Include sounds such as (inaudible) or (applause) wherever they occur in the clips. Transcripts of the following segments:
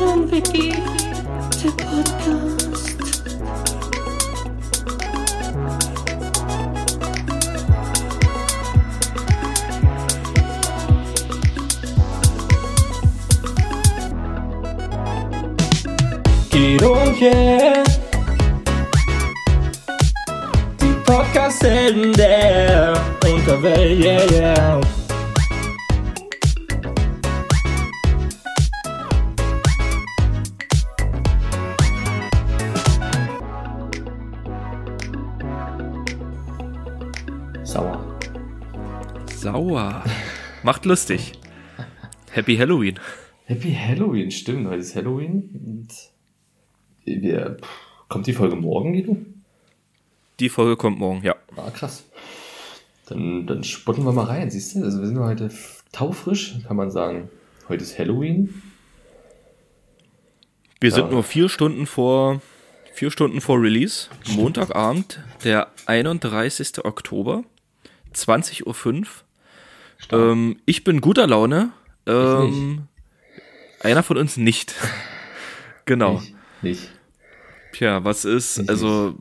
und Vicky, der Podcast. Guido und yeah. Die Podcast-Helden Macht lustig. Happy Halloween. Happy Halloween, stimmt. Heute ist Halloween. Und wir, kommt die Folge morgen, Guido? Die Folge kommt morgen, ja. Ah, krass. Dann, dann spotten wir mal rein, siehst du? Also wir sind heute taufrisch, kann man sagen. Heute ist Halloween. Wir sind Ja. nur vier Stunden vor vier Stunden vor Release. Montagabend, der 31. Oktober, 20.05 Uhr. Ähm, ich bin guter Laune. Ähm, einer von uns nicht. (laughs) genau. Nicht. Nicht. Tja, was ist, Ich also,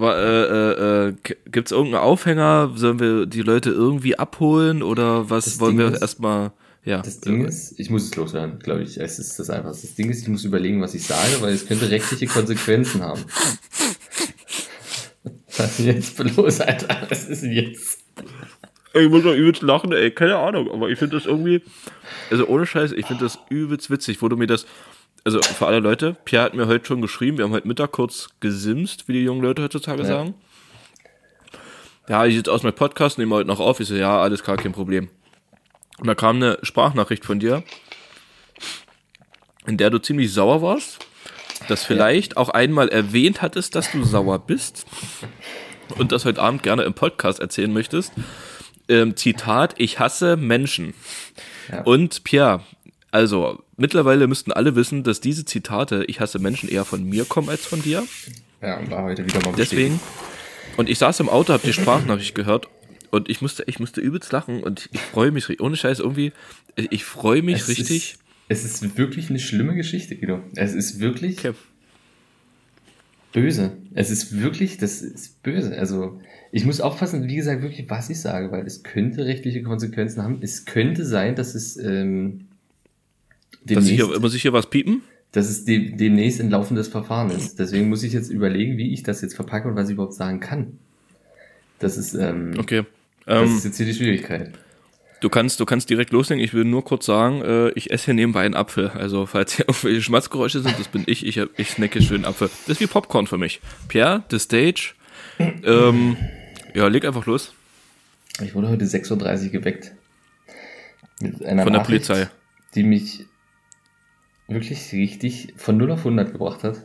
äh, äh, äh, gibt es irgendeinen Aufhänger? Sollen wir die Leute irgendwie abholen oder was Das wollen Ding wir erstmal, ja. Das Ding ist, ich muss es loswerden, glaube ich. Es ist das einfach. Das Ding ist, ich muss überlegen, was ich sage, weil es könnte rechtliche Konsequenzen haben. Was (laughs) ist (laughs) jetzt los, Alter? Was ist denn jetzt? Ich muss doch übelst lachen, ey, keine Ahnung, aber ich finde das irgendwie, also ohne Scheiß, ich finde das übelst witzig, wo du mir das, also für alle Leute, Pierre hat mir heute schon geschrieben, wir haben heute Mittag kurz gesimst, wie die jungen Leute heutzutage Ja. sagen. Ja, ich sitze aus meinem Podcast, nehme heute noch auf, ich so, ja, alles klar, kein Problem. Und da kam eine Sprachnachricht von dir, in der du ziemlich sauer warst, das vielleicht auch einmal erwähnt hattest, dass du sauer bist und das heute Abend gerne im Podcast erzählen möchtest. Ähm, Zitat, ich hasse Menschen. Ja. Und Pierre, also mittlerweile müssten alle wissen, dass diese Zitate, ich hasse Menschen, eher von mir kommen als von dir. Ja, und war heute wieder mal Deswegen, und ich saß im Auto, hab die Sprachnachricht gehört und ich musste, ich musste übelst lachen und ich freue mich, ohne Scheiß irgendwie, ich, ich freue mich Es richtig. Ist, es ist wirklich eine schlimme Geschichte, Guido. Es ist wirklich Okay. Böse. Es ist wirklich, das ist böse. Also, ich muss aufpassen, wie gesagt, wirklich, was ich sage, weil es könnte rechtliche Konsequenzen haben. Es könnte sein, dass es, ähm, Dass ich demnächst, hier, muss ich hier was piepen? dass es de demnächst ein laufendes Verfahren ist. Deswegen muss ich jetzt überlegen, wie ich das jetzt verpacke und was ich überhaupt sagen kann. Das ist, ähm, Okay. das Ähm, ist jetzt hier die Schwierigkeit. Du kannst, du kannst direkt loslegen. Ich will nur kurz sagen, äh, ich esse hier nebenbei einen Apfel. Also falls hier (laughs) irgendwelche Schmatzgeräusche sind, das bin ich. Ich, ich snacke schön Apfel. Das ist wie Popcorn für mich. Pierre, the stage. Ähm, ja, leg einfach los. Ich wurde heute 6.30 Uhr geweckt. Mit einer Von der Nachricht, Polizei. Die mich wirklich richtig von 0 auf 100 gebracht hat.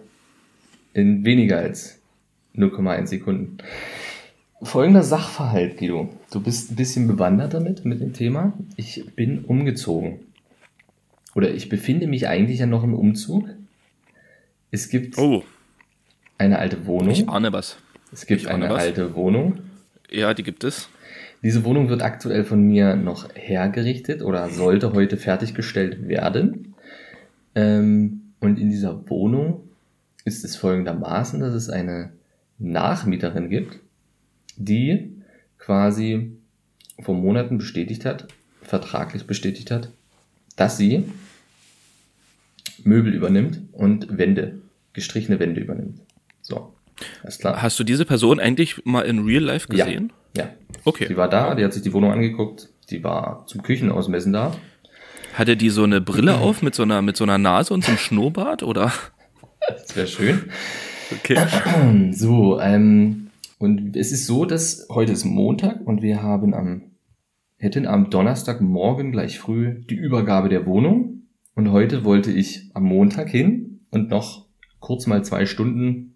In weniger als 0,1 Sekunden. Folgender Sachverhalt, Guido. Du bist ein bisschen bewandert damit, mit dem Thema. Ich bin umgezogen. Oder ich befinde mich eigentlich ja noch im Umzug. Es gibt Oh, eine alte Wohnung. ich ahne was. es gibt ich eine alte Wohnung. Ja, die gibt es. Diese Wohnung wird aktuell von mir noch hergerichtet oder sollte heute fertiggestellt werden. Ähm, und in dieser Wohnung ist es folgendermaßen, dass es eine Nachmieterin gibt, die quasi vor Monaten bestätigt hat, vertraglich bestätigt hat, dass sie Möbel übernimmt und Wände, gestrichene Wände übernimmt. So, alles klar. Hast du diese Person eigentlich mal in Real Life gesehen? Ja, ja. Okay. Die war da, die hat sich die Wohnung angeguckt, die war zum Küchenausmessen da. Hatte die so eine Brille auf mit so einer, mit so einer Nase und so einem Schnurrbart oder? (laughs) Das wäre schön. Okay. (clears throat) So, ähm, und es ist so, dass heute ist Montag und wir haben am, hätten am Donnerstagmorgen gleich früh die Übergabe der Wohnung. Und heute wollte ich am Montag hin und noch kurz mal zwei Stunden,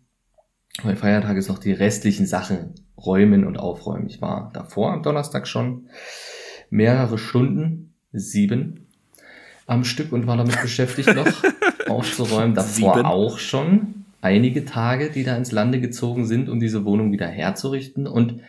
weil Feiertag ist noch die restlichen Sachen räumen und aufräumen. Ich war davor am Donnerstag schon mehrere Stunden, sieben am Stück und war damit beschäftigt noch (laughs) aufzuräumen. Davor Sieben? auch schon einige Tage, die da ins Lande gezogen sind, um diese Wohnung wieder herzurichten und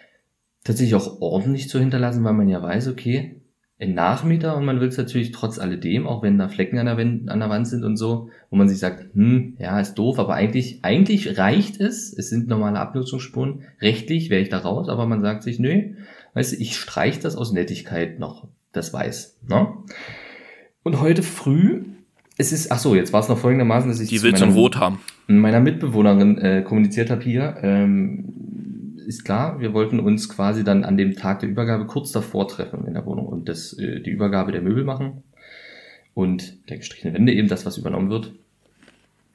tatsächlich auch ordentlich zu hinterlassen, weil man ja weiß, okay, ein Nachmieter und man will es natürlich trotz alledem, auch wenn da Flecken an der, Wand, an der Wand sind und so, wo man sich sagt, hm, ja, ist doof, aber eigentlich, eigentlich reicht es, es sind normale Abnutzungsspuren, rechtlich wäre ich da raus, aber man sagt sich, nö, weißt du, ich streich das aus Nettigkeit noch, das Weiß. Ne? Und heute früh, es ist, ach so, jetzt war es noch folgendermaßen, dass ich Die zu willst du in meiner- Rot haben. Meiner Mitbewohnerin äh, kommuniziert habe hier, ähm, ist klar, wir wollten uns quasi dann an dem Tag der Übergabe kurz davor treffen in der Wohnung und das, äh, die Übergabe der Möbel machen und der gestrichene Wände eben das, was übernommen wird.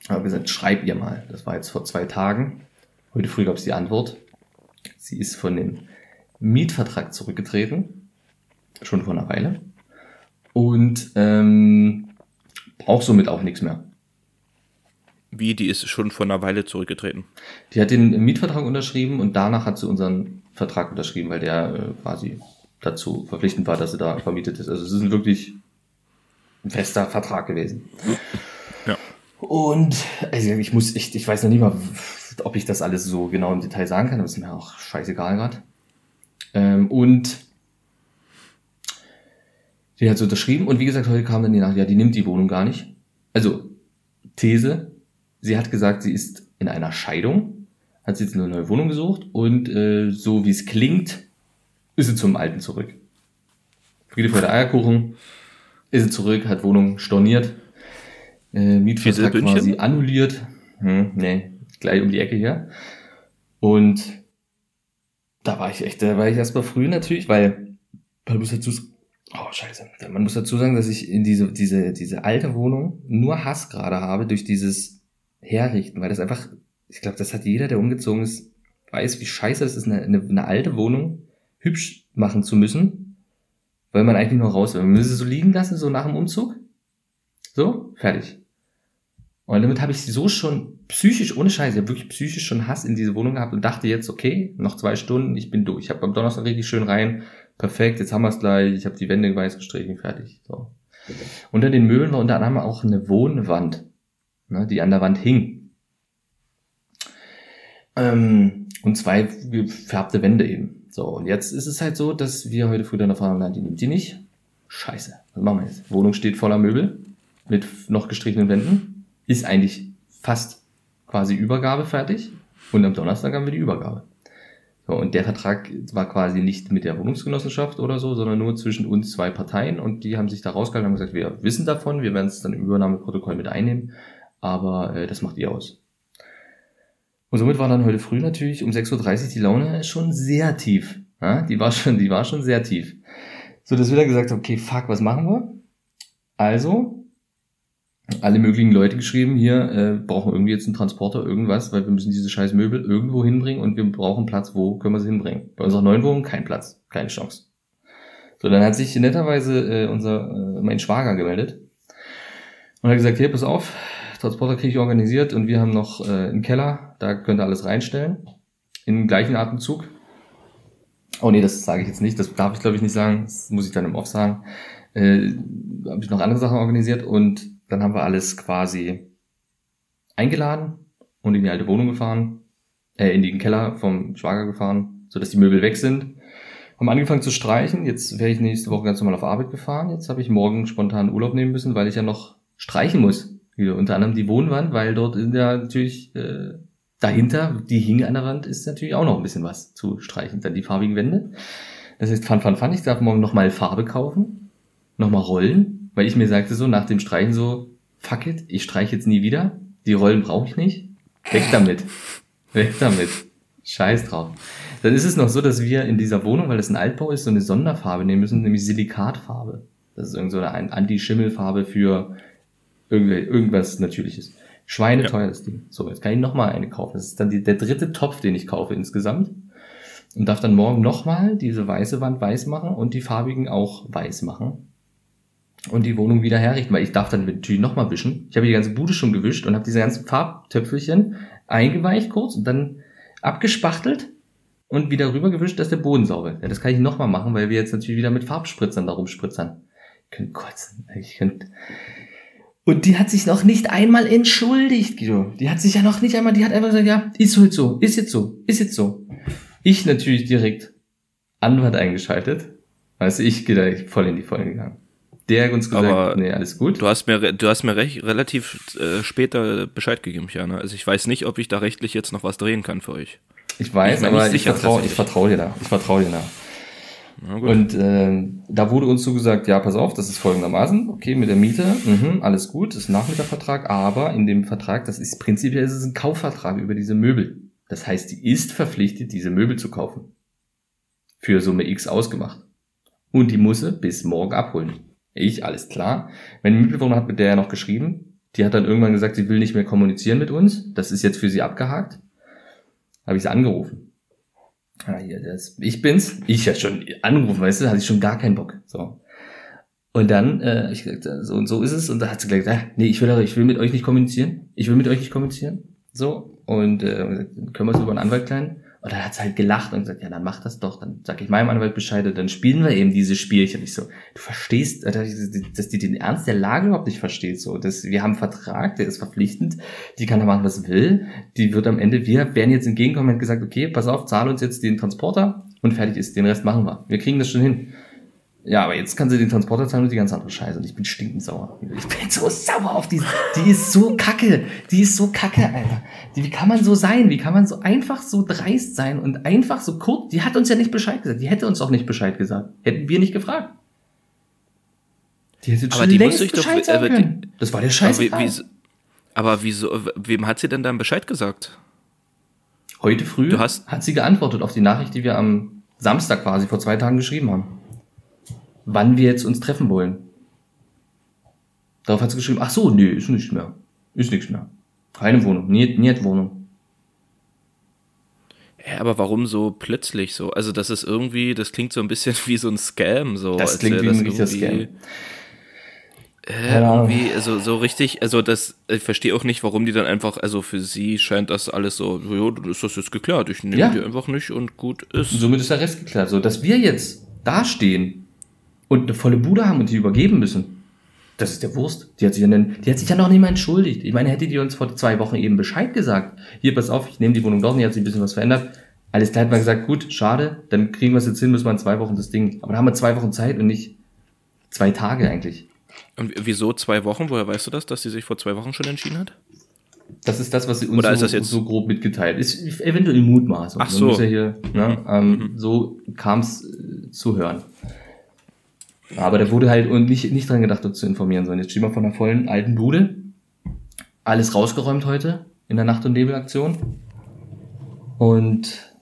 Aber gesagt, schreib ihr mal. Das war jetzt vor zwei Tagen. Heute früh gab es die Antwort. Sie ist von dem Mietvertrag zurückgetreten. Schon vor einer Weile. Und ähm, braucht somit auch nichts mehr. Wie, die ist schon vor einer Weile zurückgetreten. Die hat den Mietvertrag unterschrieben und danach hat sie unseren Vertrag unterschrieben, weil der äh, quasi dazu verpflichtend war, dass sie da vermietet ist. Also es ist ein wirklich ein fester Vertrag gewesen. Ja. Und also ich muss, ich, ich weiß noch nicht mal, ob ich das alles so genau im Detail sagen kann, aber ist mir auch scheißegal gerade. Ähm, und die hat so unterschrieben und wie gesagt, heute kam dann die Nachricht, ja, die nimmt die Wohnung gar nicht. Also, These, sie hat gesagt, sie ist in einer Scheidung, hat sie jetzt eine neue Wohnung gesucht und äh, so wie es klingt, ist sie zum Alten zurück. Friede, Freude, Eierkuchen, ist sie zurück, hat Wohnung storniert, äh, Mietvertrag quasi annulliert. Hm, nee, gleich um die Ecke hier. Und da war ich echt, da war ich erstmal früh natürlich, weil man muss dazu, oh scheiße, man muss dazu sagen, dass ich in diese, diese, diese alte Wohnung nur Hass gerade habe durch dieses Herrichten, weil das einfach, ich glaube, das hat jeder, der umgezogen ist, weiß, wie scheiße es ist, eine, eine, eine alte Wohnung hübsch machen zu müssen, weil man eigentlich nur raus will. Man müsste so liegen lassen, so nach dem Umzug. So, fertig. Und damit habe ich so schon psychisch, ohne Scheiße, wirklich psychisch schon Hass in diese Wohnung gehabt und dachte jetzt, okay, noch zwei Stunden, ich bin durch. Ich habe am Donnerstag richtig schön rein, perfekt, jetzt haben wir es gleich, ich habe die Wände weiß gestrichen, fertig. So. Unter den Möbeln war unter anderem auch eine Wohnwand, ne, die an der Wand hing. Ähm, und zwei gefärbte Wände eben. So, und jetzt ist es halt so, dass wir heute früh dann erfahren haben, die nimmt die nicht. Scheiße, was machen wir jetzt? Wohnung steht voller Möbel mit noch gestrichenen Wänden. Ist eigentlich fast quasi Übergabe fertig. Und am Donnerstag haben wir die Übergabe. So, und der Vertrag war quasi nicht mit der Wohnungsgenossenschaft oder so, sondern nur zwischen uns zwei Parteien. Und die haben sich da rausgehalten und haben gesagt, wir wissen davon, wir werden es dann im Übernahmeprotokoll mit einnehmen. Aber äh, das macht ihr aus. Und somit war dann heute früh natürlich um 6.30 Uhr die Laune schon sehr tief. Ja, die war schon, die war schon sehr tief. So, dass wir dann gesagt haben, okay, fuck, was machen wir? Also, alle möglichen Leute geschrieben, hier äh, brauchen irgendwie jetzt einen Transporter, irgendwas, weil wir müssen diese scheiß Möbel irgendwo hinbringen und wir brauchen Platz, wo können wir sie hinbringen? Bei unserer neuen Wohnung kein Platz, keine Chance. So, dann hat sich netterweise äh, unser äh, mein Schwager gemeldet und hat gesagt, hier, pass auf, Transporter kriege ich organisiert und wir haben noch äh, einen Keller, da könnt ihr alles reinstellen. Im gleichen Atemzug. Oh nee, das sage ich jetzt nicht, das darf ich glaube ich nicht sagen, das muss ich dann im Off sagen. Äh, habe ich noch andere Sachen organisiert und dann haben wir alles quasi eingeladen und in die alte Wohnung gefahren, äh, in den Keller vom Schwager gefahren, sodass die Möbel weg sind. Haben angefangen zu streichen. Jetzt wäre ich nächste Woche ganz normal auf Arbeit gefahren. Jetzt habe ich morgen spontan Urlaub nehmen müssen, weil ich ja noch streichen muss. Wieder. Unter anderem die Wohnwand, weil dort sind ja natürlich äh, dahinter, die hing an der Wand, ist natürlich auch noch ein bisschen was zu streichen. Dann die farbigen Wände. Das heißt, fun, fun, fun. Ich darf morgen nochmal Farbe kaufen, nochmal rollen, weil ich mir sagte so nach dem Streichen so, fuck it, ich streiche jetzt nie wieder. Die Rollen brauche ich nicht. Weg damit. Weg damit. Scheiß drauf. Dann ist es noch so, dass wir in dieser Wohnung, weil das ein Altbau ist, so eine Sonderfarbe nehmen müssen, nämlich Silikatfarbe. Das ist irgend so eine Anti-Schimmelfarbe für irgendw- irgendwas Natürliches. Schweineteuer das Ding. So, jetzt kann ich nochmal eine kaufen. Das ist dann die, der dritte Topf, den ich kaufe insgesamt. Und darf dann morgen nochmal diese weiße Wand weiß machen und die farbigen auch weiß machen. Und die Wohnung wieder herrichten, weil ich darf dann natürlich nochmal wischen. Ich habe die ganze Bude schon gewischt und habe diese ganzen Farbtöpfelchen eingeweicht kurz und dann abgespachtelt und wieder rüber gewischt, dass der Boden sauber ist. Ja, das kann ich nochmal machen, weil wir jetzt natürlich wieder mit Farbspritzern da rumspritzern. Ich könnte kotzen. Ich könnte... Und die hat sich noch nicht einmal entschuldigt, Guido. Die hat sich ja noch nicht einmal, die hat einfach gesagt, ja, ist halt so, ist jetzt so, ist jetzt so. Ich natürlich direkt Anwalt eingeschaltet. Du, ich gehe da voll in die Vollen gegangen. Der hat uns gesagt, Aber nee, alles gut. Du hast mir, du hast mir recht, relativ äh, später Bescheid gegeben, Jana. Also ich weiß nicht, ob ich da rechtlich jetzt noch was drehen kann für euch. Ich weiß, Ich aber ich vertraue vertrau dir da. Ich vertraue dir da. Und ähm, da wurde uns so gesagt, ja, pass auf, das ist folgendermaßen, okay, mit der Miete, mhm, alles gut, ist ein Nachmietervertrag, aber in dem Vertrag, das ist prinzipiell ist es ein Kaufvertrag über diese Möbel. Das heißt, die ist verpflichtet, diese Möbel zu kaufen. Für Summe X ausgemacht. Und die muss sie bis morgen abholen. Ich, alles klar. Meine Mitbewohner hat mit der ja noch geschrieben. Die hat dann irgendwann gesagt, sie will nicht mehr kommunizieren mit uns. Das ist jetzt für sie abgehakt. Habe ich sie angerufen. Ah, hier, das, ich bin's. Ich ja schon angerufen, weißt du, hatte ich schon gar keinen Bock. So. Und dann, äh, ich gesagt, so und so ist es. Und da hat sie gesagt, ah, nee, ich will, ich will mit euch nicht kommunizieren. Ich will mit euch nicht kommunizieren. So. Und äh, können wir es über einen Anwalt klein? Und dann hat sie halt gelacht und gesagt, ja, dann mach das doch. Dann sag ich meinem Anwalt Bescheid und dann spielen wir eben diese Spielchen. Ich so, du verstehst, äh, dass die den Ernst der Lage überhaupt nicht versteht. So, das, wir haben einen Vertrag, der ist verpflichtend. Die kann da machen, was will. Die wird am Ende, wir werden jetzt entgegenkommen und gesagt, okay, pass auf, zahl uns jetzt den Transporter und fertig ist. Den Rest machen wir. Wir kriegen das schon hin. Ja, aber jetzt kann sie den Transporter zahlen und die ganz andere Scheiße. Und ich bin stinkend sauer. Ich bin so sauer auf die. Die ist so kacke. Die ist so kacke, Alter. Die, wie kann man so sein? Wie kann man so einfach so dreist sein und einfach so kurz. Die hat uns ja nicht Bescheid gesagt. Die hätte uns auch nicht Bescheid gesagt. Hätten wir nicht gefragt. Die hätte Aber schon die längst muss sich doch- Bescheid sagen aber die- können. Das war der Aber, Scheiß. wie, wie, aber wieso, wem hat sie denn dann Bescheid gesagt? Heute früh Du hast- hat sie geantwortet auf die Nachricht, die wir am Samstag quasi vor zwei Tagen geschrieben haben. Wann wir jetzt uns treffen wollen. Darauf hat sie geschrieben, ach so, nee, ist nicht mehr. Ist nichts mehr. Keine Wohnung, nie, nie hat Wohnung. Ja, aber warum so plötzlich so? Also das ist irgendwie, das klingt so ein bisschen (laughs) wie so ein Scam. So, Das als klingt wie ein richtiger Scam. Äh, irgendwie, also so richtig, also das, ich verstehe auch nicht, warum die dann einfach, also für sie scheint das alles so, ja, dann ist das jetzt geklärt, ich nehme Ja. die einfach nicht und gut ist. Und somit ist der Rest geklärt. So, dass wir jetzt dastehen und eine volle Bude haben und die übergeben müssen, das ist der Wurst. Die hat sich ja, dann, die hat sich ja noch nicht mal entschuldigt. Ich meine, hätte die uns vor zwei Wochen eben Bescheid gesagt. Hier, pass auf, ich nehme die Wohnung doch nicht, hat sich ein bisschen was verändert. Alles klar hat man gesagt, gut, schade, dann kriegen wir es jetzt hin, müssen wir in zwei Wochen das Ding. Aber da haben wir zwei Wochen Zeit und nicht zwei Tage eigentlich. Und wieso zwei Wochen? Woher weißt du das, dass sie sich vor zwei Wochen schon entschieden hat? Das ist das, was sie uns Oder ist so, das jetzt- so grob mitgeteilt. Ist eventuell Mutmaßung. Ach so. Ja hier, ne, ähm, So kam es äh, zu hören. Aber da wurde halt und nicht, nicht dran gedacht, uns zu informieren, sondern jetzt stehen wir vor einer vollen alten Bude. Alles rausgeräumt heute in der Nacht- und Nebelaktion. Und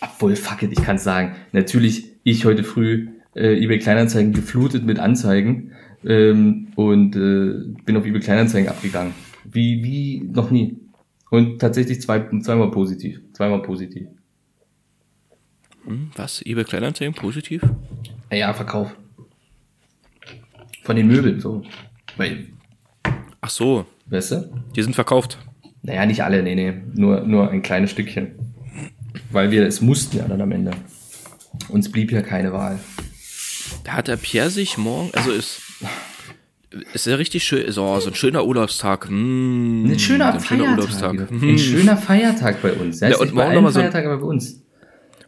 obwohl, fuck it, ich kann sagen, natürlich ich heute früh äh, eBay Kleinanzeigen geflutet mit Anzeigen ähm, und äh, bin auf eBay Kleinanzeigen abgegangen. Wie, wie noch nie. Und tatsächlich zwei, zweimal positiv. Zweimal positiv. Hm, was? eBay Kleinanzeigen positiv? Ja, Verkauf. Von den Möbeln, so. Weil, Ach so, weißt du? die sind verkauft. Naja, nicht alle, nee, nee. Nur, nur ein kleines Stückchen. Weil wir es mussten ja dann am Ende. Uns blieb ja keine Wahl. Da hat der Pierre sich morgen, also ist, ist ja richtig schön, so, so ein schöner Urlaubstag. Hm, Ein schöner ein schöner Feiertag. Urlaubstag. Ein Hm. schöner Feiertag bei uns. Ja, Ja, und nicht bei morgen allen noch mal so ein- Feiertag, aber bei uns.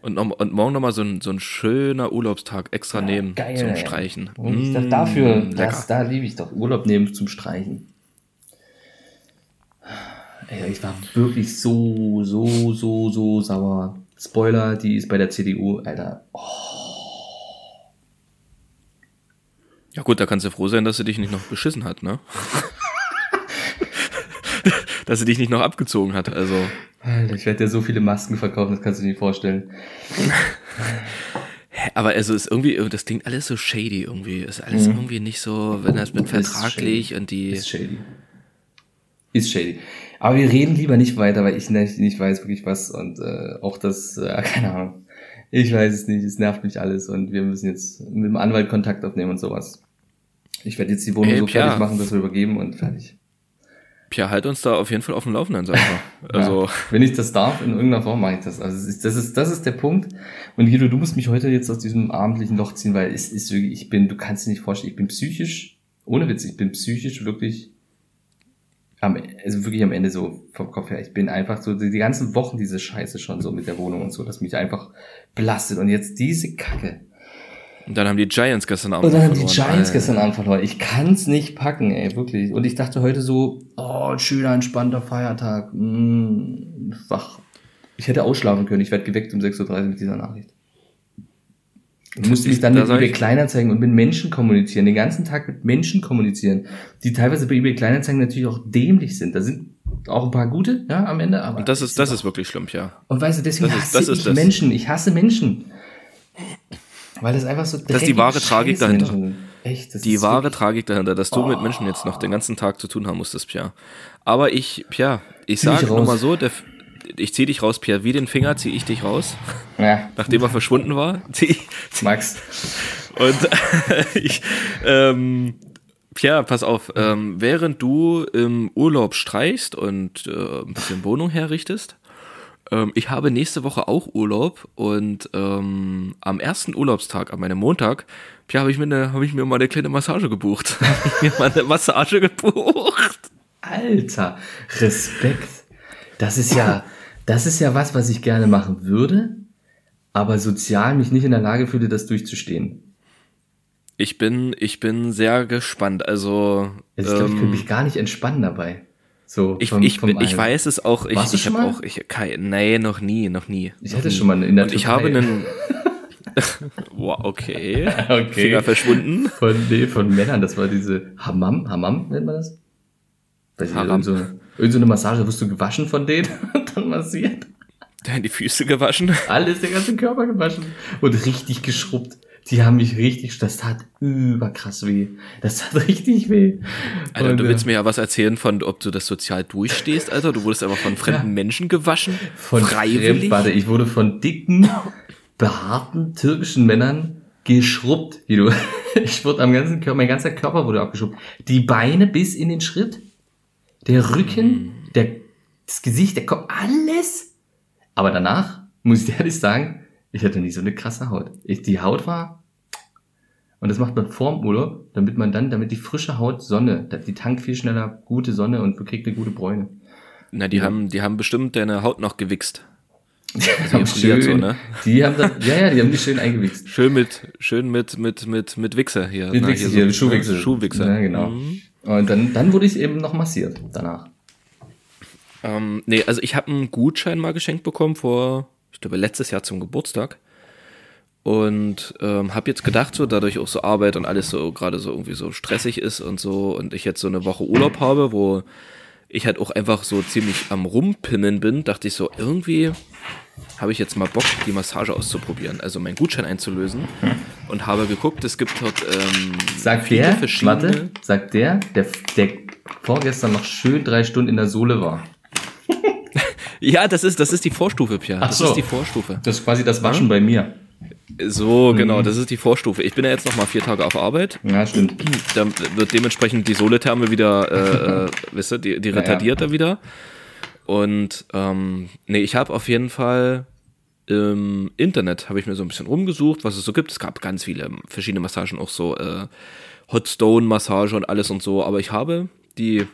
Und, und morgen nochmal so ein, so ein schöner Urlaubstag extra nehmen Geil. zum. Streichen. Und ich Mm, dachte, dafür, lecker. das, da liebe ich doch. Urlaub nehmen zum Streichen. Ey, ich war wirklich so, so, so, so sauer. Spoiler, die ist bei der CDU, Alter. Oh, Ja gut, da kannst du froh sein, dass sie dich nicht noch beschissen hat, ne? (laughs) dass sie dich nicht noch abgezogen hat, also. Alter, ich werde dir so viele Masken verkaufen, das kannst du dir nicht vorstellen. (laughs) Aber also ist irgendwie, das klingt alles so shady irgendwie. Ist alles irgendwie nicht so, wenn das mit Mhm. Ist vertraglich shady. und die. Ist shady. Ist shady. Aber wir reden lieber nicht weiter, weil ich nicht, nicht weiß wirklich was und äh, auch das, äh, (laughs) keine Ahnung. Ich weiß es nicht, es nervt mich alles und wir müssen jetzt mit dem Anwalt Kontakt aufnehmen und sowas. Ich werde jetzt die Wohnung Ey, so Pia. fertig machen, dass wir übergeben und fertig. Pia, halt uns da auf jeden Fall auf dem Laufenden, sag mal. (laughs) Also, ja, wenn ich das darf, in irgendeiner Form mache ich das. Also das ist, das ist der Punkt. Und Guido, du musst mich heute jetzt aus diesem abendlichen Loch ziehen, weil es ist wirklich, ich bin, du kannst dir nicht vorstellen, ich bin psychisch, ohne Witz, ich bin psychisch wirklich am, also wirklich am Ende so vom Kopf her. Ich bin einfach so die, die ganzen Wochen diese Scheiße schon so mit der Wohnung und so, dass mich einfach belastet. Und jetzt diese Kacke. Und dann haben die Giants gestern Abend Und dann haben die verloren. Giants gestern Abend verloren. Ich kann's nicht packen, ey, wirklich. Und ich dachte heute so, oh, schöner, entspannter Feiertag. Mm, wach. Ich hätte ausschlafen können. Ich werde geweckt um 6.30 Uhr mit dieser Nachricht. Ich musste mich dann Da mit eBay Kleinanzeigen und mit Menschen kommunizieren, den ganzen Tag mit Menschen kommunizieren, die teilweise bei eBay Kleinanzeigen natürlich auch dämlich sind. Da sind auch ein paar gute, ja, am Ende, aber. Und das ist, das ist wirklich schlimm, ja. Und weißt du, deswegen das ist- hasse das ist ich das. Menschen. Ich hasse Menschen. Weil das einfach so ist die wahre Tragik dahinter. Sind. Echt, das Die ist wahre Tragik dahinter, dass du mit Menschen jetzt noch den ganzen Tag zu tun haben musstest, Pierre. Aber ich, Pierre, ich Zieh sage nur mal so, der, ich zieh dich raus, Pierre, wie den Finger zieh ich dich raus, Ja, nachdem er verschwunden war. (laughs) Zieh, Max. Und (laughs) ich, ähm, Pierre, pass auf, ähm, während du im Urlaub streichst und äh, ein bisschen Wohnung herrichtest, ähm, ich habe nächste Woche auch Urlaub und ähm, am ersten Urlaubstag, an meinem Montag, Pierre, habe ich, mir eine- hab ich mir mal eine kleine Massage gebucht. (laughs) Hab ich mir mal eine Massage gebucht. Alter, Respekt. Das ist ja, das ist ja was, was ich gerne machen würde, aber sozial mich nicht in der Lage fühle, das durchzustehen. Ich bin, ich bin sehr gespannt. Also, Also ich glaube, ich ähm, könnte mich gar nicht entspannen dabei. So, Ich, vom- ich, vom ich weiß es auch. Ich, Warst ich habe auch. Ich, kein, nee, noch nie, noch nie. Ich noch hatte nie. schon mal in der Und ich Türkei. habe einen. (laughs) wow, okay. (laughs) Okay. Finger verschwunden. Von, nee, von Männern, das war diese Hammam, Hammam nennt man das? Weiß ich, Haram. irgend so, irgend so eine Massage, wirst du gewaschen von denen (laughs) und dann massiert. Dann die Füße gewaschen. Alles, der ganze Körper gewaschen und richtig geschrubbt. Die haben mich richtig, das tat überkrass weh. Das tat (laughs) richtig weh. Alter, Und, du äh, willst mir ja was erzählen von, ob du das sozial durchstehst, Alter. Du wurdest aber von fremden Menschen gewaschen. von freiwillig. Warte, ich wurde von dicken, behaarten türkischen Männern geschrubbt. Wie du, (laughs) ich wurde am ganzen Körper, mein ganzer Körper wurde abgeschrubbt. Die Beine bis in den Schritt, der Rücken, der, das Gesicht, der Kopf, alles. Aber danach, muss ich ehrlich sagen, ich hatte nicht so eine krasse Haut. Ich, die Haut war, und das macht man vorm Urlaub, damit man dann, damit die frische Haut Sonne, die tankt viel schneller gute Sonne und kriegt eine gute Bräune. Na, die haben, die haben bestimmt deine Haut noch gewichst. (laughs) Die haben isoliert so, ne? Die haben das, ja, ja, die haben die schön eingewichst. Schön mit, schön mit, mit, mit, mit Wichser hier. Mit Na, Wichse so- hier, mit Schuhwichse. Schuhwichser. Ja, genau. Mhm. Und dann, dann wurde ich eben noch massiert danach. Ähm, nee, also ich habe einen Gutschein mal geschenkt bekommen vor, glaube, letztes Jahr zum Geburtstag. Und ähm, habe jetzt gedacht, so dadurch auch so Arbeit und alles so gerade so irgendwie so stressig ist und so und ich jetzt so eine Woche Urlaub habe, wo ich halt auch einfach so ziemlich am Rumpimmeln bin, dachte ich so, irgendwie habe ich jetzt mal Bock, die Massage auszuprobieren, also meinen Gutschein einzulösen und habe geguckt, es gibt dort ähm, Sagt der, warte, sagt der, der, der vorgestern noch schön drei Stunden in der Sohle war. Ja, das ist, das ist die Vorstufe, Pierre. Ach Das so. ist die Vorstufe. Das ist quasi das Waschen bei mir. So, Mhm. genau, das ist die Vorstufe. Ich bin ja jetzt noch mal vier Tage auf Arbeit. Ja, stimmt. Da wird dementsprechend die Soletherme wieder, äh, äh, wisst ihr, die, die Ja, retardiert da wieder. Und ähm, nee, ich habe auf jeden Fall im Internet habe ich mir so ein bisschen rumgesucht, was es so gibt. Es gab ganz viele verschiedene Massagen, auch so äh, Hot Stone Massage und alles und so. Aber ich habe die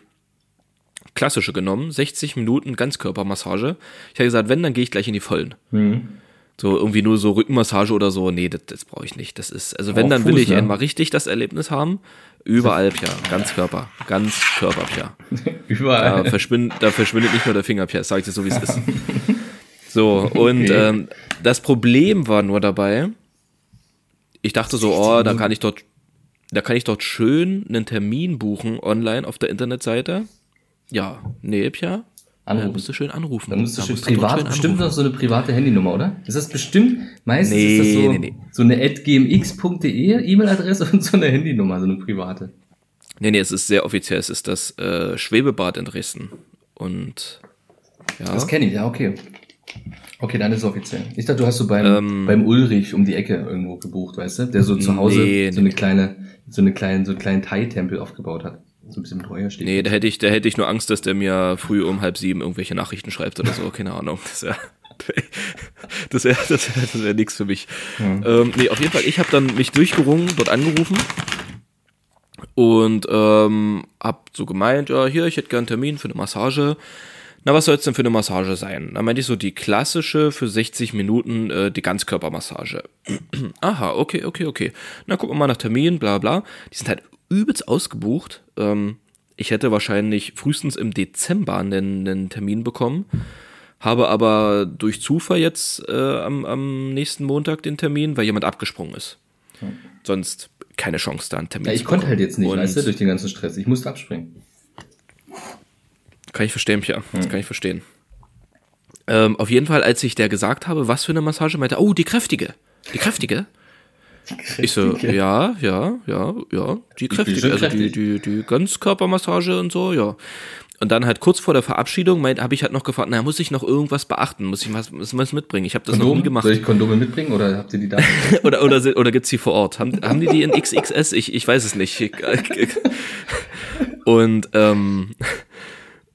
klassische genommen, 60 Minuten Ganzkörpermassage. Ich habe gesagt, wenn, dann gehe ich gleich in die Vollen. Mhm. So irgendwie nur so Rückenmassage oder so, nee, das, das brauche ich nicht. Das ist, also wenn, Auch dann will Fuß, ich ne? einmal richtig das Erlebnis haben. Überall, Pia, ganz Körper, ganz Körper, Pia. (laughs) Da Überall. verschwindet, da verschwindet nicht nur der Finger, Pia, sag ich dir so, wie es ist. (laughs) So, und Okay. ähm, das Problem war nur dabei, ich dachte so, oh, da kann ich dort, da kann ich dort schön einen Termin buchen online auf der Internetseite. Ja, nee, Pia. Da Anrufen. musst du schön anrufen. Dann musst du Da schön musst privat, schön bestimmt noch so eine private Handynummer, oder? Ist das bestimmt, meistens Nee, ist das so, nee, nee. so eine gmx.de E-Mail-Adresse (laughs) und so eine Handynummer, so eine private. Nee, nee, es ist sehr offiziell. Es ist das äh, Schwebebad in Dresden. Und ja. Das kenne ich, ja, okay. Okay, dann ist es offiziell. Ich dachte, du hast so beim, Ähm. beim Ulrich um die Ecke irgendwo gebucht, weißt du? Der so zu Hause Nee, so nee, eine kleine, so eine kleine, so einen kleinen Thai-Tempel aufgebaut hat. So ein bisschen mit Heuer steht. Nee, da hätte ich, da hätte ich nur Angst, dass der mir früh um halb sieben irgendwelche Nachrichten schreibt oder so, keine Ahnung. Das wäre (laughs) das wär, das wär, das wär nix für mich. Ähm, nee, auf jeden Fall, ich habe dann mich durchgerungen, dort angerufen und ähm, hab so gemeint, ja, hier, ich hätte gern einen Termin für eine Massage. na, was soll es denn für eine Massage sein? Da meinte ich so, die klassische für 60 Minuten, äh, die Ganzkörpermassage. (clears throat) Aha, okay, okay, okay. Na, gucken wir mal nach Termin, bla bla. Die sind halt übelst ausgebucht. Ähm, ich hätte wahrscheinlich frühestens im Dezember einen, einen Termin bekommen. Habe aber durch Zufall jetzt äh, am, am nächsten Montag den Termin, weil jemand abgesprungen ist. Sonst keine Chance, da einen Termin Ja, ich zu konnte bekommen. halt jetzt nicht, Und weißt du, durch den ganzen Stress. Ich musste abspringen. Kann ich verstehen, Pia. Das kann ich verstehen. Ähm, auf jeden Fall, als ich der gesagt habe, was für eine Massage, meinte er, oh, die kräftige. Die kräftige? Ich so, (laughs) ja, ja, ja, ja, die kräftige. schon Also die, kräftig. die, die Ganzkörpermassage und so, ja. Und dann halt kurz vor der Verabschiedung habe ich halt noch gefragt, na, muss ich noch irgendwas beachten? Muss ich was, muss was mitbringen? Ich habe das noch nie Kondom? gemacht. Soll ich Kondome mitbringen oder habt ihr die da? (laughs) oder oder, oder gibt's die vor Ort? Haben, haben die die in XXS? Ich, ich weiß es nicht. Und ähm,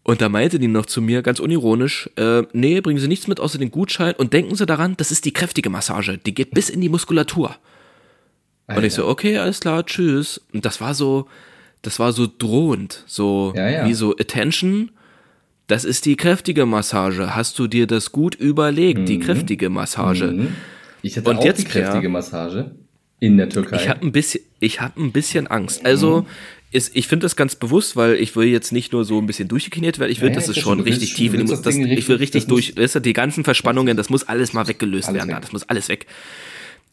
und da meinte die noch zu mir ganz unironisch, äh, nee, bringen Sie nichts mit außer den Gutschein und denken Sie daran, das ist die kräftige Massage, die geht bis in die Muskulatur. Und ich so, okay, alles klar, tschüss. Und das war so, das war so drohend, so Ja, ja. wie so Attention. Das ist die kräftige Massage. Hast du dir das gut überlegt, die kräftige Massage? Mhm. Ich hatte Und auch jetzt, die kräftige. Massage in der Türkei. Ich habe ein bisschen, ich habe ein bisschen Angst. Also ist, ich finde das ganz bewusst, weil ich will jetzt nicht nur so ein bisschen durchgekniet werden. Ich will, Ja, dass es schon richtig willst- tief in das das, Ding Ich will richtig- richtig durch. Weißt du, die ganzen Verspannungen, das muss alles mal weggelöst Alles werden. weg. Da. Das muss alles weg.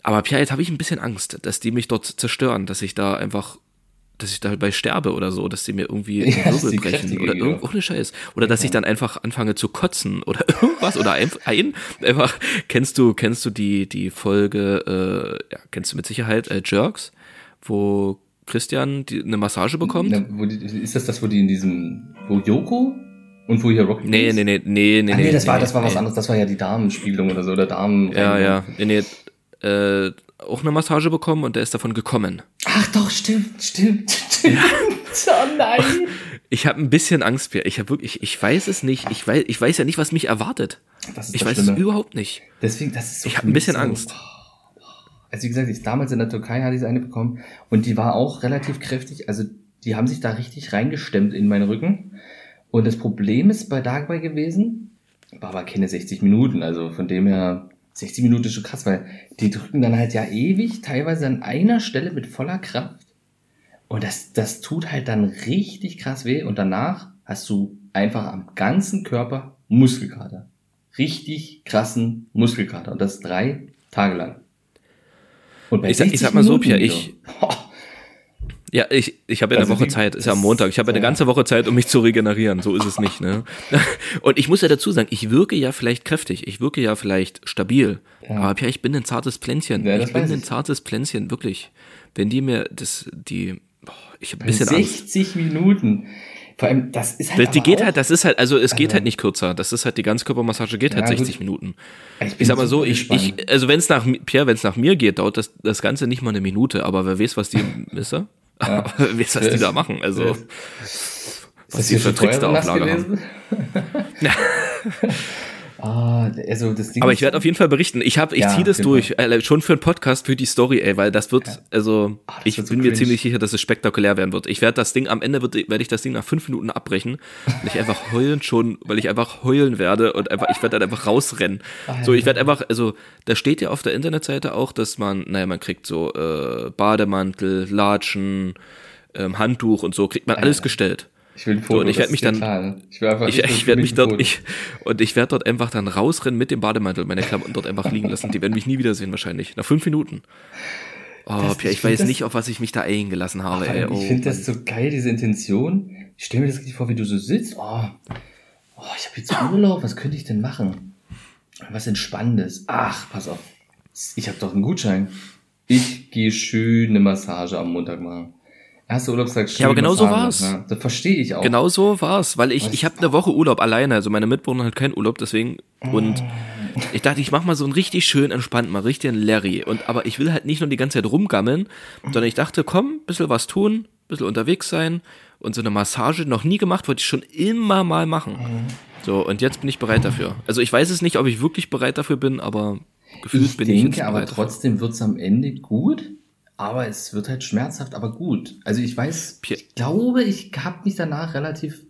Aber Pia, jetzt habe ich ein bisschen Angst, dass die mich dort zerstören, dass ich da einfach, dass ich dabei sterbe oder so, dass die mir irgendwie (laughs) Ja, den Wirbel brechen oder ja. irgend, ohne Scheiß. Oder dass ich dann einfach anfange zu kotzen oder (laughs) irgendwas oder ein, ein einfach, kennst du, kennst du die, die Folge, äh, ja, kennst du mit Sicherheit, äh, Jerks, wo Christian die, eine Massage bekommt? Na, die, ist das das, wo die in diesem, wo Yoko und wo hier Rocky Nee, nee, nee, nee, nee. Ah, nee, das war, das war was nee. anderes. Das war ja die Damenspielung oder so, oder Damen. Ja, ja. Nee, nee. Äh, auch eine Massage bekommen und der ist davon gekommen. Ach doch, stimmt, stimmt, stimmt. (laughs) Oh nein. (laughs) Ich habe ein bisschen Angst, Pierre. Ich habe wirklich, ich weiß es nicht. Ich weiß, ich weiß ja nicht, was mich erwartet. Ich weiß es Schlimme. überhaupt nicht. Deswegen, das ist so Ich hab für ein bisschen so, Angst. Also wie gesagt, ich damals in der Türkei hatte ich eine bekommen und die war auch relativ kräftig. Also die haben sich da richtig reingestemmt in meinen Rücken. Und das Problem ist bei dabei gewesen, war aber keine 60 Minuten. Also von dem her 60 Minuten ist schon krass, weil die drücken dann halt ja ewig, teilweise an einer Stelle mit voller Kraft. Und das, das tut halt dann richtig krass weh. Und danach hast du einfach am ganzen Körper Muskelkater. Richtig krassen Muskelkater. Und das drei Tage lang. Und bei Ich sag- ich 60 sag mal so, Minuten Pierre, wieder. ich- (laughs) Ja, ich, ich habe ja eine Also Woche die- Zeit, ist ja am Montag. Ich habe ja eine ja. ganze Woche Zeit, um mich zu regenerieren. So ist es nicht, ne? (laughs) Und ich muss ja dazu sagen, ich wirke ja vielleicht kräftig, ich wirke ja vielleicht stabil. Ja. Aber Pierre, ich bin ein zartes Pflänzchen. Ja, ich bin ein ich. zartes Pflänzchen, wirklich. Wenn die mir das, die, boah, ich habe ein bisschen Angst. 60 Minuten. Vor allem, das ist halt. Das, die geht halt, das ist halt, also es geht Also- halt nicht kürzer. Das ist halt die Ganzkörpermassage geht halt Ja, gut. 60 Minuten. Ich, Ich sag mal so, ich, ich also wenn es nach Pierre, wenn es nach mir geht, dauert das, das Ganze nicht mal eine Minute, aber wer weiß, was die, wisst ihr? (laughs) Aber wer weiß, was die da machen. Also, Ist was das die für Tricks da auf Lager haben. (laughs) (laughs) ah, also das Ding Aber ich werde auf jeden Fall berichten. Ich habe, ich Ja, ziehe das durch, äh, schon für einen Podcast, für die Story, ey, weil das wird, also Ah, das ich wird so bin mir cringe. ziemlich sicher, dass es spektakulär werden wird. Ich werde das Ding am Ende werde ich das Ding nach fünf Minuten abbrechen, weil ich einfach (laughs) heulen schon, weil ich einfach heulen werde und einfach, ich werde dann einfach rausrennen. So, ich werde einfach, also da steht ja auf der Internetseite auch, dass man, naja, man kriegt so äh, Bademantel, Latschen, ähm, Handtuch und so, kriegt man alles gestellt. Ich will ein Foto. und ich das werd mich dann- klar. Ich will. Ich, ich werde mich dort, ich, und ich werde dort einfach dann rausrennen mit dem Bademantel und meine Klamotten dort einfach liegen lassen. Die werden mich nie wiedersehen wahrscheinlich. Nach fünf Minuten. Oh, Das- Pia, ich ich weiß das- nicht, auf was ich mich da eingelassen habe, ey. Oh, ich finde das so geil, diese Intention. Ich stelle mir das richtig vor, wie du so sitzt. Oh, oh ich habe jetzt Urlaub, was könnte ich denn machen? Was Entspannendes. Ach, pass auf. Ich habe doch einen Gutschein. Ich gehe schön eine Massage am Montag machen. Erster Urlaubstag schön Ja, aber genau so war's. Ja, das verstehe ich auch. Genau so war's, weil ich, Was? ich habe eine Woche Urlaub alleine, also meine Mitbewohner hat keinen Urlaub, deswegen und ich dachte, ich mach mal so einen richtig schön entspannt, mal richtig einen Larry und aber ich will halt nicht nur die ganze Zeit rumgammeln, sondern ich dachte, komm, bisschen was tun, bisschen unterwegs sein und so eine Massage noch nie gemacht, wollte ich schon immer mal machen. So und jetzt bin ich bereit dafür. Also ich weiß es nicht, ob ich wirklich bereit dafür bin, aber gefühlt Ich bin ich denke jetzt aber bereit dafür. trotzdem wird's am Ende gut. Aber es wird halt schmerzhaft, aber gut. Also ich weiß, ich glaube, ich habe mich danach relativ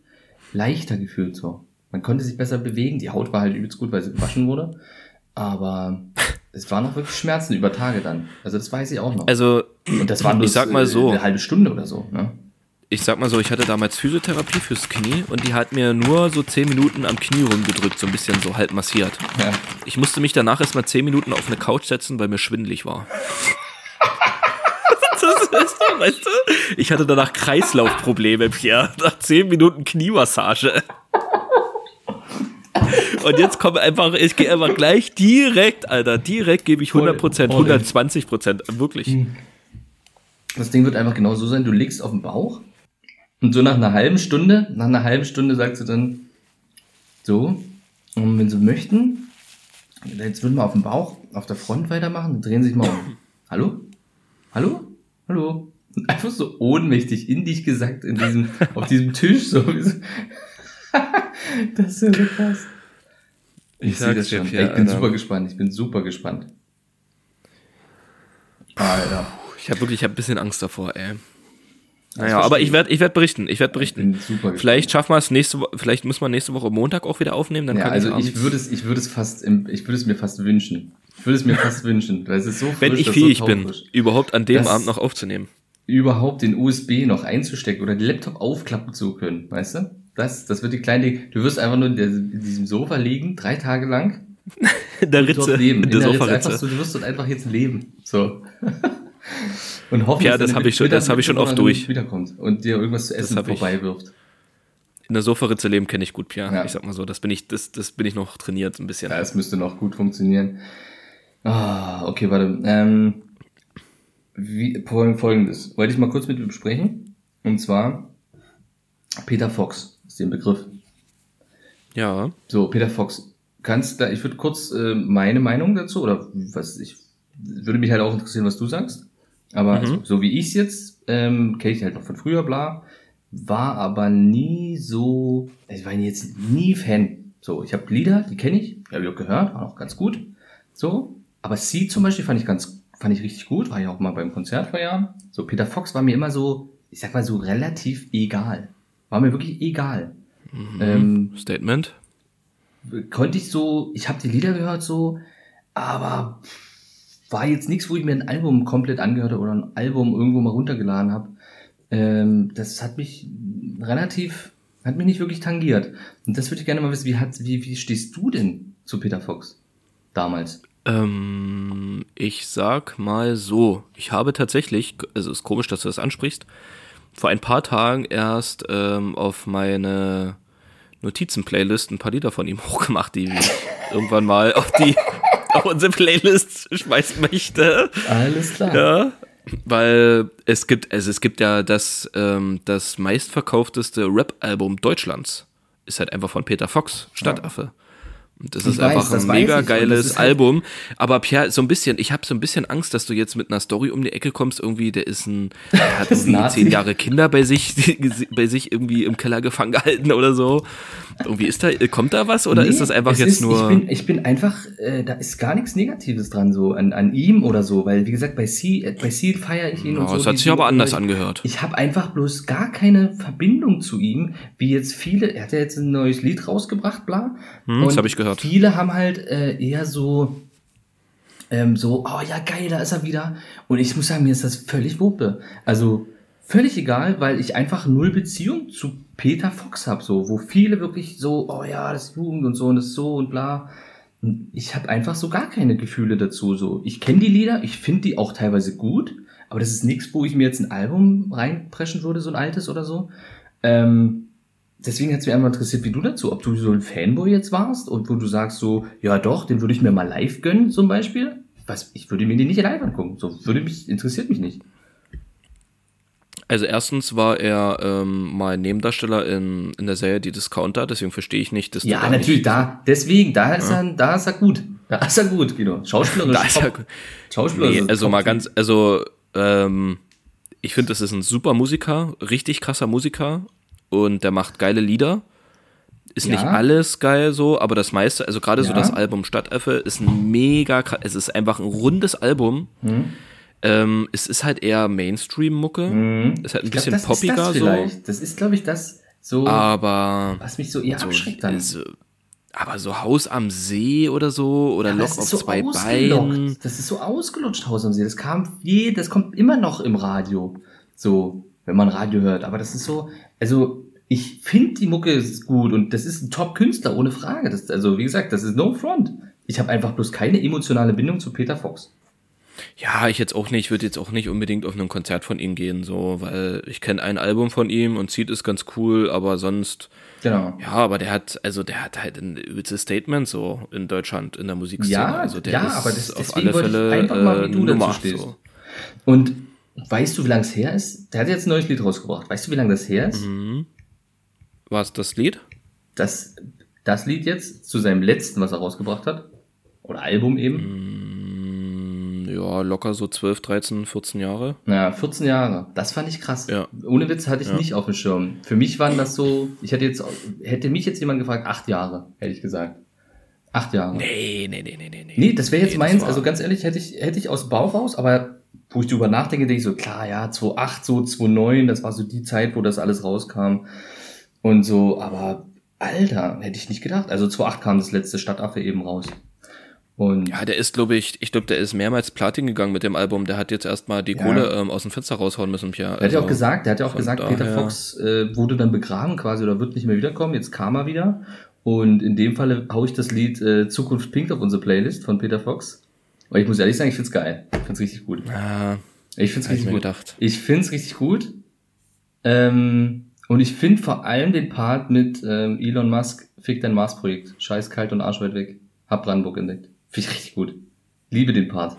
leichter gefühlt so. Man konnte sich besser bewegen. Die Haut war halt übelst gut, weil sie gewaschen wurde. Aber (laughs) es waren noch wirklich Schmerzen über Tage dann. Also das weiß ich auch noch. Also, Und das war nur ich sag mal so, eine halbe Stunde oder so. Ne? ich sag mal so, ich hatte damals Physiotherapie fürs Knie und die hat mir nur so 10 Minuten am Knie rumgedrückt, so ein bisschen so halb massiert. Ja. Ich musste mich danach erstmal 10 Minuten auf eine Couch setzen, weil mir schwindelig war. (laughs) Das ist doch, weißt du? Ich hatte danach Kreislaufprobleme, Pierre. Nach 10 Minuten Kniemassage. Und jetzt komme einfach, ich gehe einfach gleich direkt, Alter, direkt gebe ich 100 Prozent, Voll, voll. 120 Prozent, wirklich. Das Ding wird einfach genau so sein, du liegst auf dem Bauch und so nach einer halben Stunde, nach einer halben Stunde sagst du dann so, und wenn sie möchten, jetzt würden wir auf dem Bauch, auf der Front weitermachen, drehen sich mal um. Hallo? Hallo? Hallo? Und einfach so ohnmächtig in dich gesagt, in diesem, (laughs) auf diesem Tisch, so. wie so. (laughs) das ist ja so krass. Ich, Ich sehe das schon. Pierre, ich bin Alter. super gespannt. Ich bin super gespannt. Alter. Ich habe wirklich ich hab ein bisschen Angst davor, ey. Naja, aber ich werde ich werd berichten, ich werde Ich berichten. super gespannt. Vielleicht schaffen wir es nächste Woche, vielleicht muss man nächste Woche Montag auch wieder aufnehmen, dann Ja, kann also ich, ich würde es, ich würde es fast, ich würde es mir fast wünschen. Ich würde es mir fast wünschen, weil es ist so frisch, wenn ich fähig so bin, überhaupt an dem Das- Abend noch aufzunehmen. überhaupt den USB noch einzustecken oder den Laptop aufklappen zu können, weißt du? Das, das wird die kleine, du wirst einfach nur in, der, in diesem Sofa liegen, drei Tage lang, (laughs) In der Ritze, leben. in der Ritze einfach so, du wirst dort einfach jetzt leben, so. (laughs) und hoffen, Ja, dass das deine hab ich schon- das hab ich schon oft durch. Wiederkommt und dir irgendwas zu essen vorbei wirft. In der Sofaritze leben kenne ich gut, Pierre. Ja. Ich sag mal so, das bin ich, das, das bin ich noch trainiert ein bisschen. Ja, es müsste noch gut funktionieren. Ah, okay, warte. Ähm, wie, fol- folgendes. Wollte ich mal kurz mit dir besprechen. Und zwar Peter Fox ist den Begriff. Ja. So, Peter Fox. Kannst da, ich würde kurz äh, meine Meinung dazu, oder was ich würde mich halt auch interessieren, was du sagst. Aber Mhm. so, so wie ich es jetzt, ähm, kenne ich halt noch von früher, bla, war aber nie so, ich war jetzt nie Fan. So, ich habe Lieder, die kenne ich, habe ich auch gehört, waren auch ganz gut. So, aber Sie zum Beispiel fand ich ganz, fand ich richtig gut, war ja auch mal beim Konzert vor Jahren. So, Peter Fox war mir immer so, ich sag mal so relativ egal. War mir wirklich egal. Ähm, Statement. konnte ich so, ich habe die Lieder gehört so, aber war jetzt nichts, wo ich mir ein Album komplett angehört habe oder ein Album irgendwo mal runtergeladen habe. Ähm, das hat mich relativ, hat mich nicht wirklich tangiert. Und das würde ich gerne mal wissen, wie, hat, wie, wie stehst du denn zu Peter Fox damals? Ähm, ich sag mal so, ich habe tatsächlich, also ist komisch, dass du das ansprichst, vor ein paar Tagen erst ähm, auf meine Notizen-Playlist ein paar Lieder von ihm (laughs) hochgemacht, die ich irgendwann mal auf die (laughs) auf unsere Playlist schmeißen möchte. Alles klar. Ja, weil es gibt, also es gibt ja das, ähm, das meistverkaufteste Rap-Album Deutschlands. Ist halt einfach von Peter Fox, Stadtaffe. Und das Ich ist weiß, einfach das ein mega das geiles halt- Album. Aber Pierre, so ein bisschen, ich habe so ein bisschen Angst, dass du jetzt mit einer Story um die Ecke kommst. Irgendwie, der ist ein, der (laughs) hat Das irgendwie Nazi. zehn Jahre Kinder bei sich, (laughs) bei sich irgendwie im Keller gefangen gehalten oder so. Irgendwie ist da, kommt da was oder Nee, ist das einfach jetzt ist, nur? Ich bin, ich bin einfach, äh, da ist gar nichts Negatives dran, so an, an ihm oder so, weil wie gesagt, bei C, äh, bei C feiere ich ihn Ja, und so. es hat sich aber anders angehört. Ich habe einfach bloß gar keine Verbindung zu ihm, wie jetzt viele. Er hat ja jetzt ein neues Lied rausgebracht, bla. Hm, das hab ich gehört. Viele haben halt äh, eher so, ähm, so, oh ja geil, da ist er wieder. Und ich muss sagen, mir ist das völlig Wumpe. Also völlig egal, weil ich einfach null Beziehung zu Peter Fox habe, so, wo viele wirklich so, oh ja, das ist Jugend und so und das ist so und bla. Und ich habe einfach so gar keine Gefühle dazu. So, ich kenne die Lieder, ich finde die auch teilweise gut, aber das ist nichts, wo ich mir jetzt ein Album reinpreschen würde, so ein altes oder so. Ähm, deswegen hat es mich einfach interessiert, wie du dazu, ob du so ein Fanboy jetzt warst und wo du sagst so, ja doch, den würde ich mir mal live gönnen zum Beispiel. Was, ich würde mir den nicht live angucken. So würde mich, interessiert mich nicht. Also erstens war er ähm, mal Nebendarsteller in, in der Serie Die Discounter, deswegen verstehe ich nicht, dass du Ja, da natürlich, da, deswegen, da ist er, da ist er gut. Da ist er gut, Guido. Schauspielerisch. Da ist er top. gut. Schauspielerisch. Nee, also mal ganz, also ähm, ich finde, das ist ein super Musiker, richtig krasser Musiker und der macht geile Lieder. Ist Ja. nicht alles geil so, aber das meiste, also gerade so Ja. das Album Stadtaffe ist ein mega, es ist einfach ein rundes Album. Hm. Ähm, es ist halt eher Mainstream-Mucke. Ist halt ein Ich glaub, bisschen das poppiger ist das so. vielleicht. Das ist, glaube ich, das. So, Aber. was mich so eher so, abschreckt dann. ist, aber so Haus am See oder so oder Aber Loch auf so zwei. Beinen. Das ist so ausgelutscht, Haus am See. Das kam je, das kommt immer noch im Radio. So, wenn man Radio hört. Aber das ist so, also ich finde die Mucke gut und das ist ein Top-Künstler, ohne Frage. Das, also wie gesagt, das ist no front. Ich habe einfach bloß keine emotionale Bindung zu Peter Fox. Ja, ich jetzt auch nicht, würde jetzt auch nicht unbedingt auf ein Konzert von ihm gehen, so, weil ich kenne ein Album von ihm und Seed ist ganz cool, aber sonst, Genau. ja, aber der hat, also der hat halt ein übelstes Statement so in Deutschland in der Musikszene. Ja, also der ja, ist aber das- auf alle ich Fälle einfach mal, wie äh, du dazu Nummer acht, stehst. so. Und weißt du, wie lange es her ist? Der hat jetzt ein neues Lied rausgebracht. Weißt du, wie lange das her ist? Mhm. War es das Lied? Das, das Lied jetzt zu seinem letzten, was er rausgebracht hat. Oder Album eben. Mm, Ja, locker so 12, 13, 14 Jahre. Ja, 14 Jahre. Das fand ich krass. Ja. Ohne Witz hatte ich Ja. nicht auf dem Schirm. Für mich waren das so, ich hätte jetzt, hätte mich jetzt jemand gefragt, acht Jahre, hätte ich gesagt. Acht Jahre. Nee, nee, nee, nee, nee. Nee, das wäre jetzt Nee, meins. Also ganz ehrlich, hätte ich, hätte ich aus Bauch raus, aber wo ich drüber nachdenke, denke ich so, klar, ja, 2008, so 2009, das war so die Zeit, wo das alles rauskam. Und so, aber Alter, hätte ich nicht gedacht. Also 2008 kam das letzte Stadtaffe eben raus. Und Ja, der ist, glaube ich, ich glaube, der ist mehrmals Platin gegangen mit dem Album. Der hat jetzt erstmal die Ja. Kohle ähm, aus dem Fenster raushauen müssen, Pierre. Er hat ja auch Also, gesagt, der hat ja auch gesagt, Peter daher- Fox äh, wurde dann begraben quasi oder wird nicht mehr wiederkommen. Jetzt kam er wieder. Und in dem Falle haue ich das Lied äh, Zukunft Pink auf unsere Playlist von Peter Fox. Weil ich muss ehrlich sagen, ich find's geil. Ich find's richtig gut. Ah, Ich find's ich richtig mir gut. gedacht. Ich find's richtig gut. Ähm, und ich find vor allem den Part mit ähm, Elon Musk, Fick dein Mars-Projekt. Scheiß kalt und Arsch weit weg. Hab Brandenburg entdeckt. Finde ich richtig gut. Liebe den Part.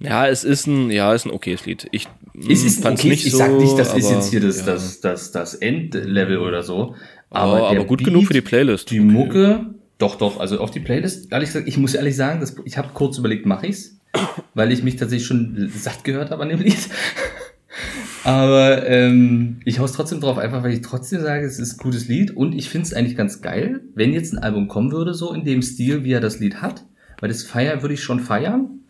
Ja, es ist ein, ja, ist ein okayes Lied. Ich Es ist mm, fand's okay, nicht ich so, sag nicht, das ist jetzt hier das, ja. das, das, das Endlevel oder so. aber, der aber gut Beat, genug für die Playlist. Die Mucke, doch, doch, also auf die Playlist, ehrlich gesagt, ich muss ehrlich sagen, das, ich habe kurz überlegt, mache ich's, (coughs) weil ich mich tatsächlich schon satt gehört habe an dem Lied. (laughs) Aber ähm, ich hau's trotzdem drauf, einfach weil ich trotzdem sage, es ist ein gutes Lied und ich find's eigentlich ganz geil, wenn jetzt ein Album kommen würde, so in dem Stil, wie er das Lied hat, weil das feiern würde ich schon feiern.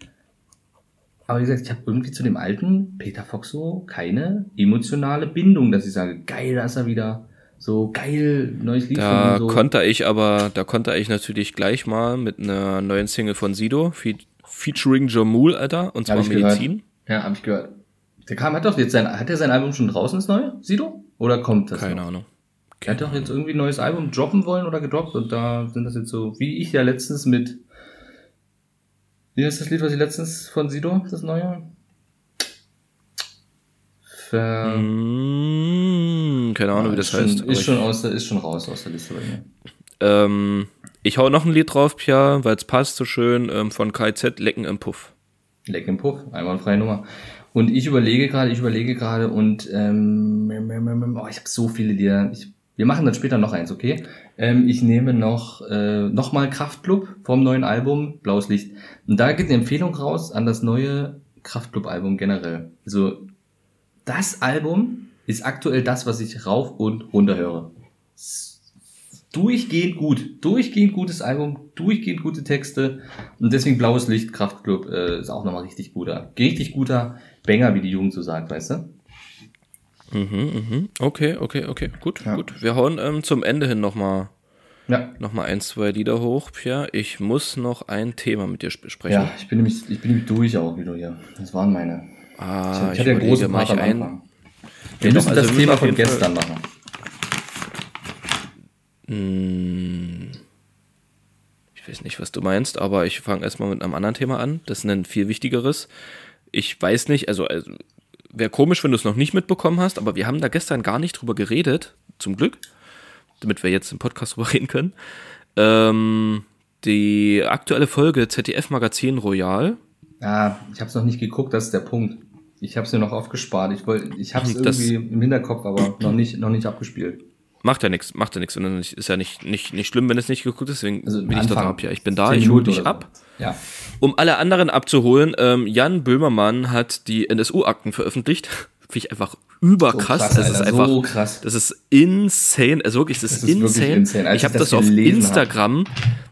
Aber wie gesagt, ich habe irgendwie zu dem alten Peter Fox so keine emotionale Bindung, dass ich sage, geil, da ist er wieder. So geil, neues Lied Da von ihm. So. konnte ich aber, da konnte ich natürlich gleich mal mit einer neuen Single von Sido, fe featuring Jamul, Alter, und Hab zwar gehört. Medizin. Ja, habe ich gehört. Der kam, hat doch jetzt sein, hat er sein Album schon draußen, das neue, Sido? Oder kommt das? Keine noch? Ahnung. Er hat doch jetzt irgendwie ein neues Album droppen wollen oder gedroppt und da sind das jetzt so, wie ich ja letztens mit, wie heißt das Lied, was ich letztens von Sido, das neue? Ver, Mm, keine Ahnung, wie das heißt. Schon, ist, schon aus der, ist schon raus aus der Liste bei mir. Ähm, ich hau noch ein Lied drauf, Pia, weil es passt so schön, ähm, von KZ, Lecken im Puff. Leck im Puff, einwandfreie Nummer. Und ich überlege gerade, ich überlege gerade und ähm, oh, ich habe so viele Lieder. Ich, wir machen dann später noch eins, okay? Ähm, ich nehme noch äh, noch mal Kraftklub vom neuen Album Blaues Licht. Und da geht eine Empfehlung raus an das neue Kraftklub-Album generell. Also das Album ist aktuell das, was ich rauf und runter höre. Durchgehend gut, durchgehend gutes Album, durchgehend gute Texte und deswegen Blaues Licht, Kraftklub äh, ist auch nochmal richtig guter, richtig guter Banger, wie die Jugend so sagt, weißt du? Mhm, mhm. Okay, okay, okay. Gut, Ja. gut. Wir hauen ähm, zum Ende hin nochmal Ja, noch mal ein, zwei Lieder hoch, Pia. Ich muss noch ein Thema mit dir sp- besprechen. ja, ich bin nämlich, ich bin nämlich durch auch wieder hier. Das waren meine. Ah, ich hatte ja überlege, große mach Part am ich ein. Anfang. Wir Ja, müssen das also wir Thema von jeden Fall- gestern machen. Hm, Ich weiß nicht, was du meinst, aber ich fange erstmal mit einem anderen Thema an. Das ist ein viel wichtigeres. Ich weiß nicht, also, also wäre komisch, wenn du es noch nicht mitbekommen hast, aber wir haben da gestern gar nicht drüber geredet, zum Glück, damit wir jetzt im Podcast drüber (laughs) reden können. Ähm, die aktuelle Folge ZDF Magazin Royal. Ah, ich habe es noch nicht geguckt, das ist der Punkt. Ich habe es mir noch aufgespart. Ich wollte, ich habe es irgendwie im Hinterkopf, aber (clears throat) noch nicht, noch nicht abgespielt. Macht ja nichts, macht ja nichts. Und dann ist ja nicht, nicht, nicht schlimm, wenn es nicht geguckt ist, deswegen Also bin ich da ab. Ja, ich bin da, ich hole dich so. ab. Ja. Um alle anderen abzuholen, ähm, Jan Böhmermann hat die NSU-Akten veröffentlicht. (laughs) Finde ich einfach überkrass. So krass, es ist Alter, einfach, so krass. das ist insane. Also wirklich, das, Das ist insane. insane. Ich habe das, das auf gelesen hab. Instagram,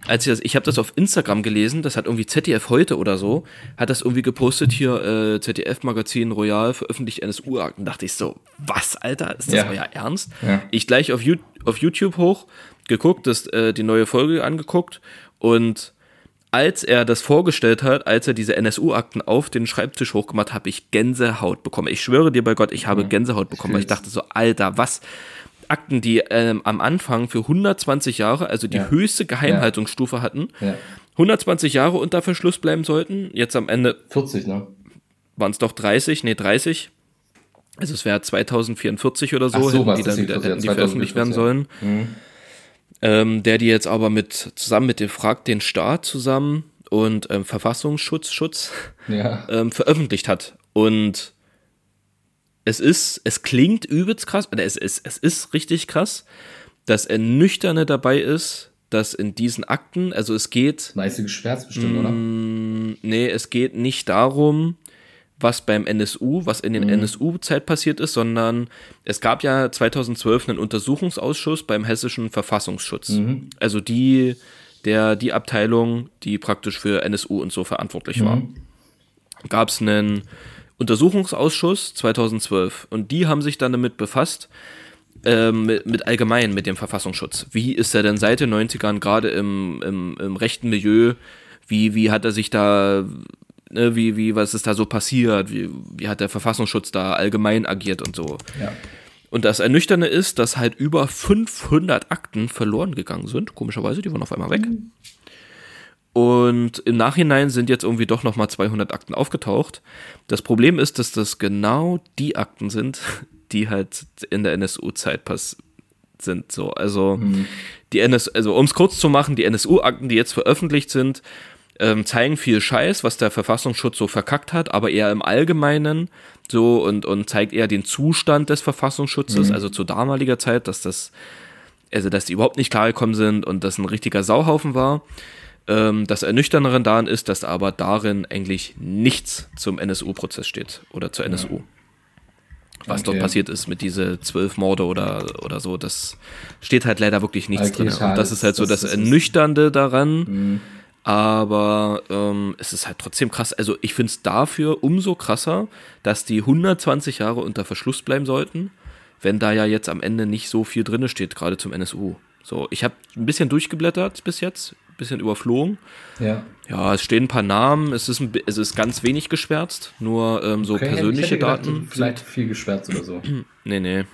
als ich das, ich habe das auf Instagram gelesen. Das hat irgendwie ZDF heute oder so, hat das irgendwie gepostet hier äh, ZDF Magazin Royal veröffentlicht NSU-Akten. Dachte ich so, was, Alter, ist das Ja. euer Ernst? Ja. Ich gleich auf, auf YouTube hoch geguckt, das, äh, die neue Folge angeguckt und als er das vorgestellt hat, als er diese NSU-Akten auf den Schreibtisch hochgemacht hat, habe ich Gänsehaut bekommen. Ich schwöre dir bei Gott, ich habe Gänsehaut bekommen, weil ich dachte so, Alter, was? Akten, die ähm, am Anfang für 120 Jahre, also die Ja. höchste Geheimhaltungsstufe hatten, Ja. 120 Jahre unter Verschluss bleiben sollten. Jetzt am Ende 40, ne? waren es doch 30, nee 30. Also es wäre 2044 oder so, so, die dann wieder 40, ja, hätten die veröffentlicht werden 2044, sollen. Ähm, der die jetzt aber mit zusammen mit dem Fragt den Staat zusammen und ähm, Verfassungsschutz Schutz Ja. (laughs) ähm, veröffentlicht hat. Und es ist, es klingt übelst krass, oder es ist, es ist richtig krass, das Ernüchternde dabei ist, dass in diesen Akten, also es geht, Meiste geschwärzt bestimmt, oder? nee, es geht nicht darum, was beim NSU, was in den NSU-Zeit passiert ist, sondern es gab ja 2012 einen Untersuchungsausschuss beim hessischen Verfassungsschutz. Also die, der, die Abteilung, die praktisch für NSU und so verantwortlich war. Gab es einen Untersuchungsausschuss 2012 und die haben sich dann damit befasst, ähm, mit, mit allgemein mit dem Verfassungsschutz. Wie ist er denn seit den 90ern gerade im, im, im rechten Milieu? Wie, wie hat er sich da, ne, wie, wie, was ist da so passiert? Wie, wie hat der Verfassungsschutz da allgemein agiert und so? Ja. Und das Ernüchternde ist, dass halt über 500 Akten verloren gegangen sind. Komischerweise, die waren auf einmal weg. Und im Nachhinein sind jetzt irgendwie doch nochmal 200 Akten aufgetaucht. Das Problem ist, dass das genau die Akten sind, (laughs) die halt in der NSU-Zeit pass sind. So, also die NS, also um es kurz zu machen, die NSU-Akten, die jetzt veröffentlicht sind, ähm, zeigen viel Scheiß, was der Verfassungsschutz so verkackt hat, aber eher im Allgemeinen so und, und zeigt eher den Zustand des Verfassungsschutzes, also zu damaliger Zeit, dass das, also dass die überhaupt nicht klargekommen sind und das ein richtiger Sauhaufen war. Ähm, das Ernüchternere daran ist, dass aber darin eigentlich nichts zum NSU-Prozess steht oder zur NSU. Was dort Okay. passiert ist mit diese zwölf Morde oder, oder so, das steht halt leider wirklich nichts Okay, drin. Und das ist halt so Das- das, das Mhm. Ernüchternde daran. Aber ähm, es ist halt trotzdem krass. Also ich finde es dafür umso krasser, dass die 120 Jahre unter Verschluss bleiben sollten, wenn da ja jetzt am Ende nicht so viel drinne steht, gerade zum NSU. So, ich habe ein bisschen durchgeblättert bis jetzt, ein bisschen überflogen. Ja. Ja, es stehen ein paar Namen, es ist, ein, es ist ganz wenig geschwärzt, nur ähm, so Okay, ich persönliche gedacht, Daten. Vielleicht viel geschwärzt oder so. Nee, nee.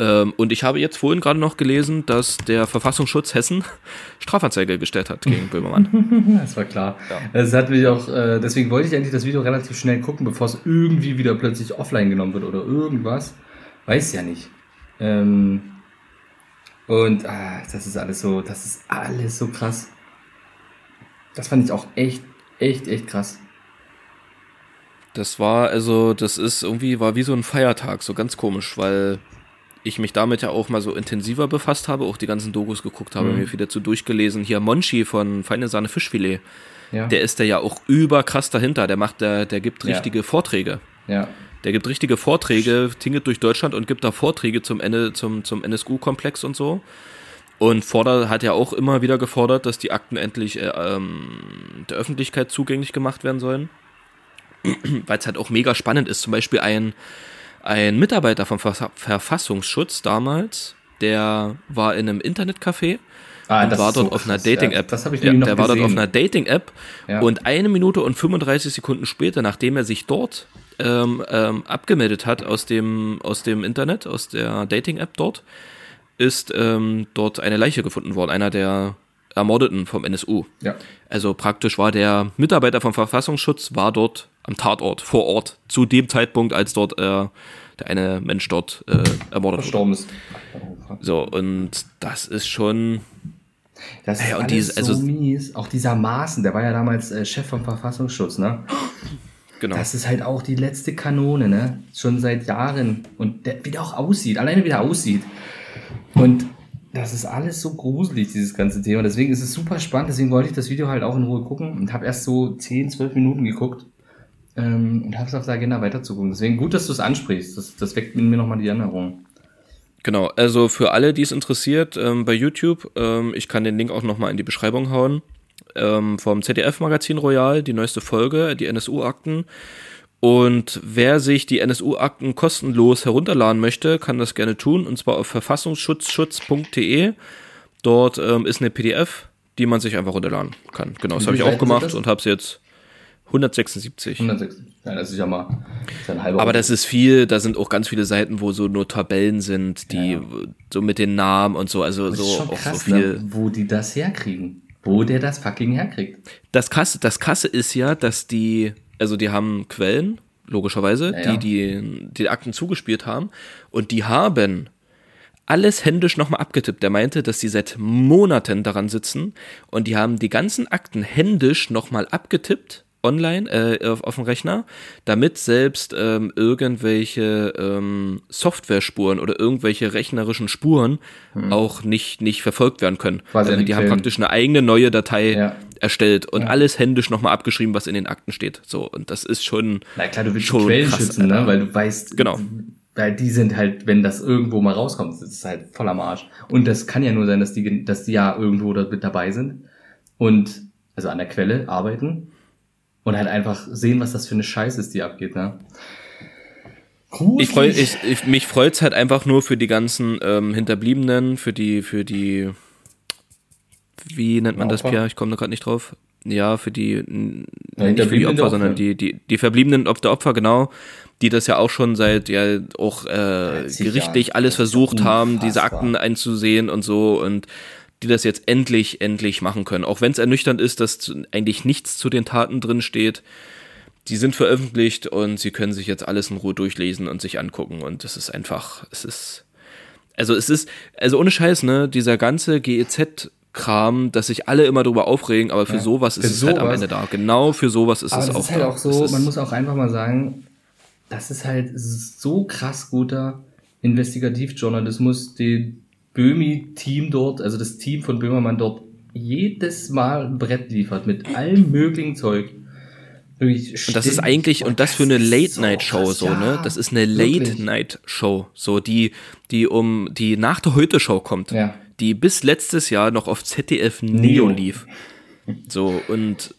Ähm, und ich habe jetzt vorhin gerade noch gelesen, dass der Verfassungsschutz Hessen Strafanzeige gestellt hat gegen Böhmermann. (laughs) Das war klar. Das hat mich auch, äh, deswegen wollte ich eigentlich das Video relativ schnell gucken, bevor es irgendwie wieder plötzlich offline genommen wird oder irgendwas. Weiß ja nicht. Ähm, und ah, das ist alles so, das ist alles so krass. Das fand ich auch echt, echt, echt krass. Das war, also, das ist irgendwie, war wie so ein Feiertag, so ganz komisch, weil ich mich damit ja auch mal so intensiver befasst habe, auch die ganzen Dokus geguckt habe, Mhm. mir viel dazu durchgelesen. Hier Monchi von Feine Sahne Fischfilet, Ja. der ist da ja auch überkrass dahinter. Der macht, der, der gibt Ja. richtige Vorträge. ja. Der gibt richtige Vorträge, tingelt durch Deutschland und gibt da Vorträge zum, Ende, zum, zum NSU-Komplex und so. Und fordert, hat ja auch immer wieder gefordert, dass die Akten endlich äh, ähm, der Öffentlichkeit zugänglich gemacht werden sollen. (clears throat) Weil es halt auch mega spannend ist. Zum Beispiel ein, ein Mitarbeiter vom Verfa- Verfassungsschutz damals, der war in einem Internetcafé Ah, und war dort so auf einer. Ja, Dating-App. das habe ich ja, noch Der war dort auf gesehen. einer Dating-App Ja. und eine Minute und 35 Sekunden später, nachdem er sich dort ähm, ähm, abgemeldet hat aus dem, aus dem Internet, aus der Dating-App dort, ist ähm, dort eine Leiche gefunden worden, einer der Ermordeten vom NSU. Ja. Also praktisch war der Mitarbeiter vom Verfassungsschutz, war dort am Tatort, vor Ort, zu dem Zeitpunkt, als dort äh, der eine Mensch dort äh, ermordet wurde. Verstorben ist. So, und das ist schon, Das ist Ja, und alles diese- also- so mies. Auch dieser Maaßen, der war ja damals äh, Chef vom Verfassungsschutz, ne? genau. Das ist halt auch die letzte Kanone, ne? Schon seit Jahren. Und der, wie der auch aussieht, alleine wie der aussieht. Und das ist alles so gruselig, dieses ganze Thema. Deswegen ist es super spannend. Deswegen wollte ich das Video halt auch in Ruhe gucken und habe erst so 10, 12 Minuten geguckt. Ähm, und habe es auf der Agenda weiterzugucken. Deswegen gut, dass du es ansprichst. Das, das weckt in mir nochmal die Erinnerung. Genau, also für alle, die es interessiert, ähm, bei YouTube, ähm, ich kann den Link auch nochmal in die Beschreibung hauen, ähm, vom ZDF-Magazin Royal, die neueste Folge, die NSU-Akten. Und wer sich die NSU-Akten kostenlos herunterladen möchte, kann das gerne tun, und zwar auf verfassungsschutzschutz.de. Dort ähm, ist eine PDF, die man sich einfach runterladen kann. Genau, das habe ich auch gemacht und habe es jetzt 176. 176. Ja, das ist ja mal ist ein halber Aber das ist viel, da sind auch ganz viele Seiten, wo so nur Tabellen sind, die Ja. so mit den Namen und so, also das so ist schon auch krass, so viel. ne? wo die das herkriegen. Wo der das fucking herkriegt. Das Kasse, das Kasse ist ja, dass die, also die haben Quellen, logischerweise, Ja, ja. die, die die Akten zugespielt haben und die haben alles händisch nochmal abgetippt. Der meinte, dass sie seit Monaten daran sitzen und die haben die ganzen Akten händisch nochmal abgetippt online äh, auf, auf dem Rechner, damit selbst ähm, irgendwelche ähm, Softwarespuren oder irgendwelche rechnerischen Spuren auch nicht, nicht verfolgt werden können. Hm. Quasi Also an die haben Quellen. praktisch eine eigene neue Datei Ja. erstellt und alles händisch nochmal abgeschrieben, was in den Akten steht. So, und das ist schon. Na klar, du willst Schon Quellen krass, schützen, ne? Weil du weißt, Genau. weil die sind halt, wenn das irgendwo mal rauskommt, ist halt voll am Arsch. Und das kann ja nur sein, dass die, dass die ja irgendwo da mit dabei sind und also an der Quelle arbeiten und halt einfach sehen, was das für eine Scheiße ist, die abgeht, ne? Ich freu, ich, ich, mich freut's halt einfach nur für die ganzen ähm, Hinterbliebenen, für die, für die, wie nennt man das, Opfer? Pierre? Ich komme da gerade nicht drauf. Ja, für die, Ja, nicht für die Opfer, der sondern Opfer. die, die, die verbliebenen der Opfer, genau, die das ja auch schon seit, ja, auch äh, gerichtlich Jahren. alles versucht haben, diese. Akten einzusehen und so und die das jetzt endlich, endlich machen können. Auch wenn es ernüchternd ist, dass eigentlich nichts zu den Taten drin steht. Die sind veröffentlicht und sie können sich jetzt alles in Ruhe durchlesen und sich angucken. Und das ist einfach, es ist, also es ist, also ohne Scheiß, ne, dieser ganze GEZ-Kram, dass sich alle immer drüber aufregen, aber für sowas ist Für es halt am sowas. Ende da. Genau für sowas ist Aber es das auch ist halt da. auch Es so, man muss auch einfach mal sagen, das ist halt so krass guter Investigativjournalismus, den Böhmi-Team dort, also das Team von Böhmermann dort jedes Mal ein Brett liefert mit allem möglichen Zeug. Wirklich Und das ist eigentlich, und das für eine Late-Night-Show, so, ja, ne? Das ist eine. Late-Night-Show, so, die, die um, die nach der Heute-Show kommt. Ja. Die bis letztes Jahr noch auf ZDF Neo, Neo. lief. So, und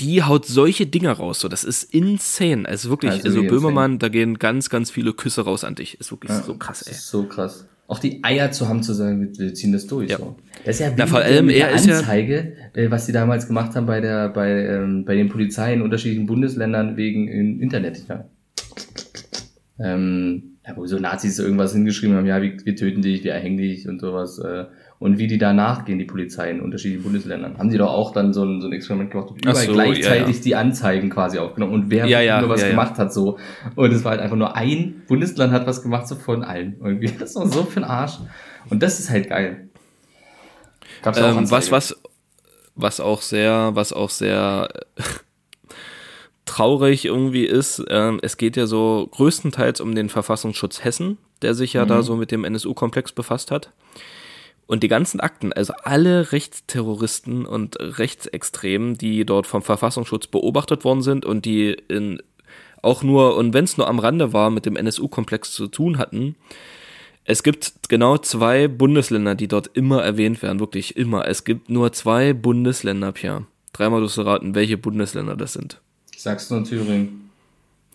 die haut solche Dinger raus, so, das ist insane. Also wirklich, Also also, Böhmermann, da gehen ganz, ganz viele Küsse raus an dich. Ist wirklich so krass, ey. ist so krass. Auch die Eier zu haben, zu sagen, wir, ziehen das durch. Ja. So. Das ist ja wie Na, vor allem, er ist ja- Anzeige, äh, was die damals gemacht haben bei der, bei, ähm, bei den Polizei in unterschiedlichen Bundesländern wegen im Internet. Ja. Ähm, ja, wo so Nazis irgendwas hingeschrieben haben, ja, wir, wir töten dich, wir erhängen dich und sowas. Äh, und wie die danach gehen, die Polizei in unterschiedlichen Bundesländern. Haben die doch auch dann so ein, so ein Experiment gemacht und überall so, gleichzeitig ja, ja. die Anzeigen quasi aufgenommen und wer Ja, nur was gemacht hat so. Und es war halt einfach nur ein Bundesland hat was gemacht, so von allen irgendwie. (laughs) Das ist doch so für ein Arsch. Und das ist halt geil. Gab's Ähm, was, was, was auch sehr, was auch sehr äh, traurig irgendwie ist, ähm, es geht ja so größtenteils um den Verfassungsschutz Hessen, der sich ja da so mit dem NSU-Komplex befasst hat. Und die ganzen Akten, also alle Rechtsterroristen und Rechtsextremen, die dort vom Verfassungsschutz beobachtet worden sind und die in auch nur, und wenn es nur am Rande war, mit dem NSU-Komplex zu tun hatten, es gibt genau zwei Bundesländer, die dort immer erwähnt werden, wirklich immer. Es gibt nur zwei Bundesländer, Pierre. Dreimal du raten, welche Bundesländer das sind. Sagst du Thüringen?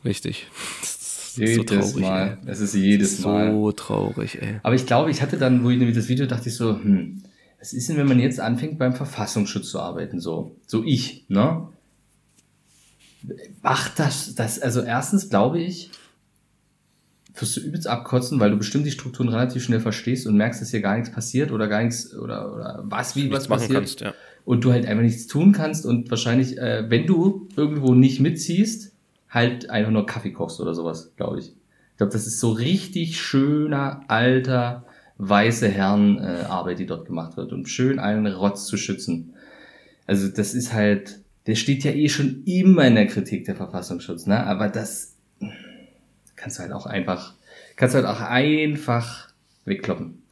Richtig. (laughs) Das ist so Jedes traurig, Mal. ey. Es ist jedes Mal. So traurig, ey. Aber ich glaube, ich hatte dann, wo ich nämlich das Video dachte ich so, hm, was ist denn, wenn man jetzt anfängt beim Verfassungsschutz zu arbeiten, so, so ich, ne? Macht das, das, also erstens glaube ich, wirst du übelst abkotzen, weil du bestimmt die Strukturen relativ schnell verstehst und merkst, dass hier gar nichts passiert oder gar nichts, oder, oder was, wie, was passiert. kannst, ja. Und du halt einfach nichts tun kannst und wahrscheinlich, äh, wenn du irgendwo nicht mitziehst, halt einfach nur Kaffee kochst oder sowas, glaube ich. Ich glaube, das ist so richtig schöner, alter, weiße Herrenarbeit, äh, Arbeit, die dort gemacht wird, um schön allen Rotz zu schützen. Also das ist halt, der steht ja eh schon immer in der Kritik der Verfassungsschutz, ne? Aber das kannst du halt auch einfach, kannst du halt auch einfach wegkloppen.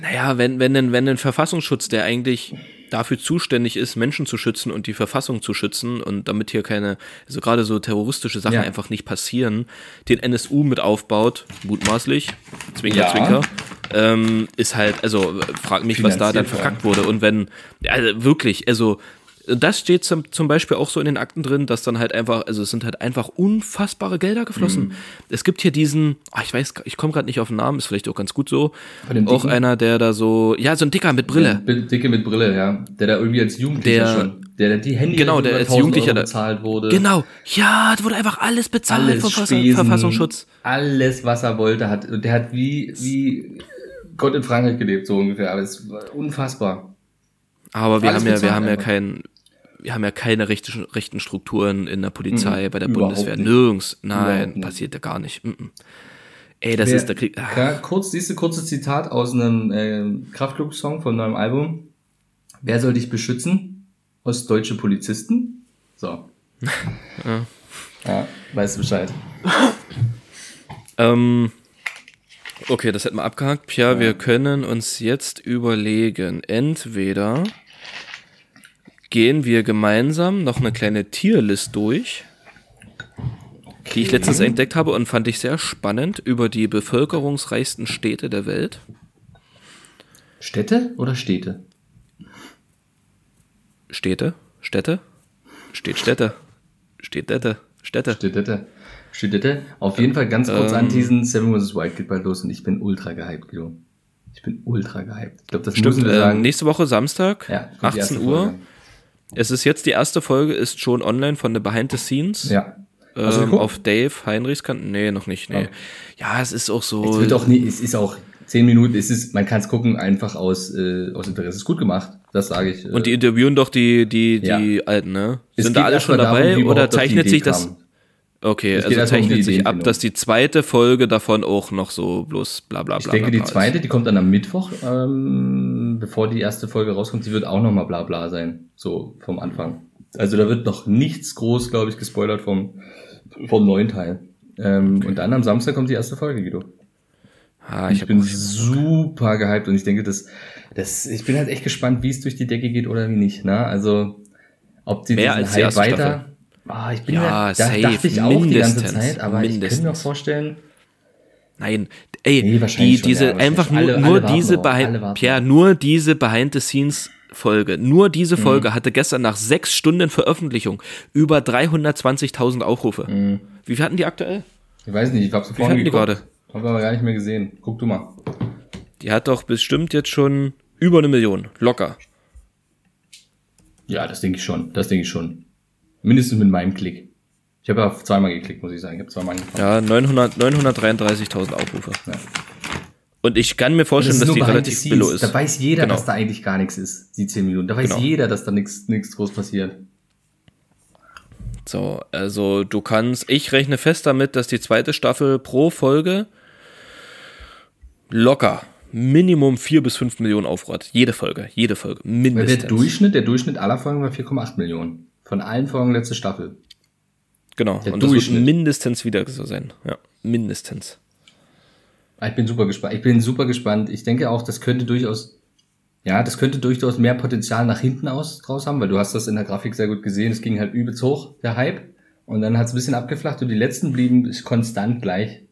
Naja, wenn, wenn, wenn ein Verfassungsschutz, der eigentlich dafür zuständig ist, Menschen zu schützen und die Verfassung zu schützen und damit hier keine, also gerade so terroristische Sachen Ja. einfach nicht passieren, den NSU mit aufbaut, mutmaßlich, Zwinker, Ja. Zwinker, ähm, ist halt, also frag mich, was da dann verkackt wurde und wenn, also wirklich, also das steht zum, zum Beispiel auch so in den Akten drin, dass dann halt einfach, also es sind halt einfach unfassbare Gelder geflossen. Mhm. Es gibt hier diesen, ah, ich weiß, ich komme gerade nicht auf den Namen, ist vielleicht auch ganz gut so. Auch einer, der da so, ja, so ein Dicker mit Brille. Der Dicke mit Brille, ja. Der da irgendwie als Jugendlicher Der- schon. Der, der die Handy Genau, der als 1000 Jugendlicher Euro bezahlt wurde. Genau, ja, da wurde einfach alles bezahlt Alles vom Spesen, Verfassungsschutz. Alles, was er wollte, hat. Und der hat wie, wie Gott in Frankreich gelebt, so ungefähr. Aber es war unfassbar. Aber wir Alles haben ja, wir haben ja einfach. kein, wir haben ja keine rechte, rechten Strukturen in der Polizei, Mhm, bei der Bundeswehr. nicht. Nirgends. Nein, nicht. passiert ja gar nicht. Mhm. Ey, das Wer- ist der Krieg. Ah, Ja, kurz, siehst du, kurzes Zitat aus einem äh, Kraftklub-Song von neuem Album. Wer soll dich beschützen? Ostdeutsche Polizisten? So. (laughs) Ja. Ja, weißt du Bescheid. (laughs) Ähm, okay, das hätten wir abgehakt. Pia, wir können uns jetzt überlegen, entweder gehen wir gemeinsam noch eine kleine Tierlist durch, die ich letztens entdeckt habe und fand ich sehr spannend über die bevölkerungsreichsten Städte der Welt. Städte oder Städte? Städte? Städte? Steht Städte. Steht Städte. Städte. Städte. Städte. Auf jeden Fall ganz kurz Ähm. anteasen, Seven vs. Wild geht bald los und ich bin ultra gehypt, Guido. Ich bin ultra gehypt. Ich glaube, das Stimmt, müssen wir äh, sagen. nächste Woche Samstag, ja, kommt die erste 18 Uhr. Folge. Es ist jetzt die erste Folge, ist schon online von der Behind the Scenes. Ja. Du ähm, auf Dave Heinrichs Kanal. Nee, noch nicht. Nee. Okay. Ja, es ist auch Es so. wird auch nie, es ist auch zehn Minuten, es ist, man kann es gucken, einfach aus, äh, aus Interesse. Es ist gut gemacht, das sage ich. äh, Und die interviewen doch die, die, die Alten, ne? es Sind da alle schon darum, dabei wie oder zeichnet sich das? kam. Okay, also die zeichnet sich ab, Ideenfindung. dass die zweite Folge davon auch noch so bloß bla bla bla. Ich denke, bla, die bla zweite, Ist. die kommt dann am Mittwoch, ähm, bevor die erste Folge rauskommt, die wird auch nochmal bla bla sein. So vom Anfang. Also da wird noch nichts groß, glaube ich, gespoilert vom, vom neuen Teil. Ähm, Und dann am Samstag kommt die erste Folge, Guido. Ah, Ich, ich bin super gehypt und ich denke, das, das, ich bin halt echt gespannt, wie es durch die Decke geht oder wie nicht. Ne? Also, ob die Mehr diesen als die erste weiter. Staffel. Ah, ich bin Ja, ja, safe, dachte ich auch die ganze mindestens, Zeit, aber ich könnte mir auch mindestens. vorstellen, Nein, ey, Nee, die, schon, diese ja, einfach nur, Alle- nur alle diese Behind, Pierre, nur diese Behind the Scenes Folge, nur Mhm. diese Folge hatte gestern nach sechs Stunden Veröffentlichung über 320.000 Aufrufe. Mhm. Wie viel hatten die aktuell? ich weiß nicht, ich Wie hatten die gerade? Habe aber gar nicht mehr gesehen. Guck du mal. Die hat doch bestimmt jetzt schon über eine Million, locker. Ja, das denke ich schon. Das denke ich schon. Mindestens mit meinem Klick. Ich habe ja zweimal geklickt, muss ich sagen. Ich habe zweimal angefangen. Ja, 900 933.000 Aufrufe. Ja. Und ich kann mir vorstellen, dass die relativ billo ist. Da weiß jeder, Genau. dass da eigentlich gar nichts ist, die 10 Minuten. Da weiß Genau. jeder, dass da nichts groß passiert. So, also du kannst, ich rechne fest damit, dass die zweite Staffel pro Folge locker Minimum 4 bis 5 Millionen Aufrufe hat. Jede Folge, jede Folge, Weil mindestens. der Durchschnitt, der Durchschnitt aller Folgen war 4,8 Millionen. Von allen Folgen letzte Staffel. genau, der und das wird mindestens wieder so sein. Ja, mindestens. Ich bin super gespannt. Ich bin super gespannt. Ich denke auch, das könnte durchaus, ja, das könnte durchaus mehr Potenzial nach hinten aus draus haben, weil du hast das in der Grafik sehr gut gesehen. Es ging halt übelst hoch, der Hype. Und dann hat es ein bisschen abgeflacht und die letzten blieben konstant gleich.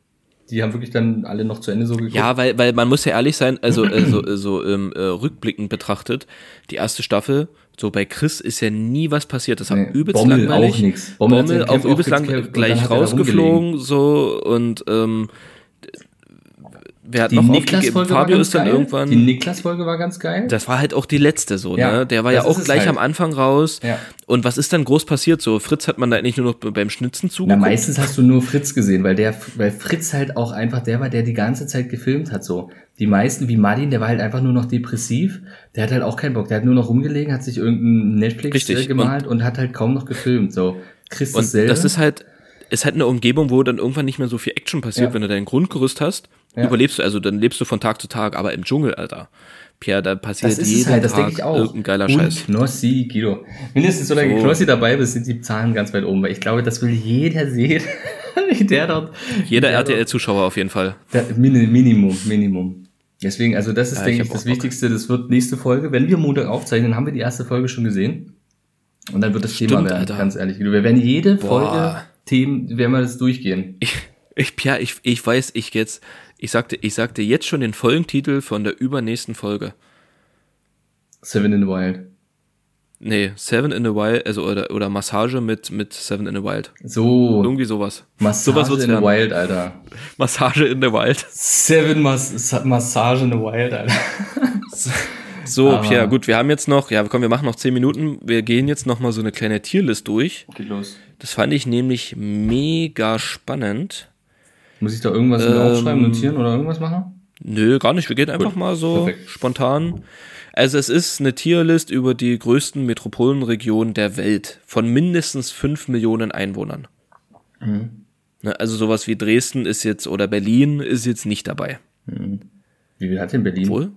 Die haben wirklich dann alle noch zu Ende so geguckt. Ja, weil, weil man muss ja ehrlich sein, also äh, so, äh, ähm, äh, rückblickend betrachtet, die erste Staffel, so bei Chris ist ja nie was passiert. Das Nee, übelst Bommel langweilig. auch nix. Bommel, Bommel auch übelst lang gleich rausgeflogen, so und ähm, wer hat Die noch Niklas-Folge Fabio ganz ist dann geil. irgendwann. Die Niklas-Folge war ganz geil. Das war halt auch die letzte so, Ja, ne? Der war ja auch gleich halt. am Anfang raus. Ja. Und was ist dann groß passiert? So, Fritz hat man da eigentlich nur noch beim Schnitzen Na, zugeguckt. meistens hast du nur Fritz gesehen, weil der, weil Fritz halt auch einfach der war, der die ganze Zeit gefilmt hat, so. Die meisten, wie Martin, der war halt einfach nur noch depressiv. Der hat halt auch keinen Bock. Der hat nur noch rumgelegen, hat sich irgendein Netflix Richtig. äh, gemalt und, hat halt kaum noch gefilmt, so. Chris Und dasselbe. das ist halt, ist halt eine Umgebung, wo dann irgendwann nicht mehr so viel Action passiert, Ja. wenn du dein Grundgerüst hast. Ja. Überlebst du, also dann lebst du von Tag zu Tag, aber im Dschungel, Alter. Pierre, da passiert das ist jeden halt, das Tag denke ich auch. irgendein geiler und Scheiß. Knossi, Guido. Mindestens solange So. Knossi dabei bist, sind die Zahlen ganz weit oben, weil ich glaube, das will jeder sehen. (laughs) der dort. Jeder RTL-Zuschauer auf jeden Fall. Der, Mini- Minimum, Minimum. Deswegen, also das ist, Ja, denke ich ich, das Bock. Wichtigste. Das wird nächste Folge. Wenn wir Montag aufzeichnen, haben wir die erste Folge schon gesehen. Und dann wird das Thema Stimmt, werden, Alter. ganz ehrlich. Wir werden jede Boah. Folge Themen, werden wir das durchgehen. Ich, ich, Pierre, ich, ich weiß, ich jetzt, ich sagte, ich sagte jetzt schon den Folgentitel von der übernächsten Folge. Seven in the Wild. Nee, Seven in the Wild, also oder, oder Massage mit, mit Seven in the Wild. So, Irgendwie sowas. Massage sowas in the. Wild, Alter. (laughs) Massage in the Wild. Seven Mas Massage in the Wild, Alter. (laughs) So, Aber- Pierre, gut, wir haben jetzt noch, ja, komm, wir machen noch 10 Minuten. Wir gehen jetzt noch mal so eine kleine Tierlist durch. Geht los. Das fand ich nämlich mega spannend. Muss ich da irgendwas Ähm, aufschreiben, notieren oder irgendwas machen? Nö, gar nicht. Wir gehen einfach Gut, mal so perfekt. spontan. Also es ist eine Tierlist über die größten Metropolenregionen der Welt von mindestens 5 Millionen Einwohnern. Mhm. Ne, Also sowas wie Dresden ist jetzt oder Berlin ist jetzt nicht dabei. Wie viel hat denn Berlin? Wohl?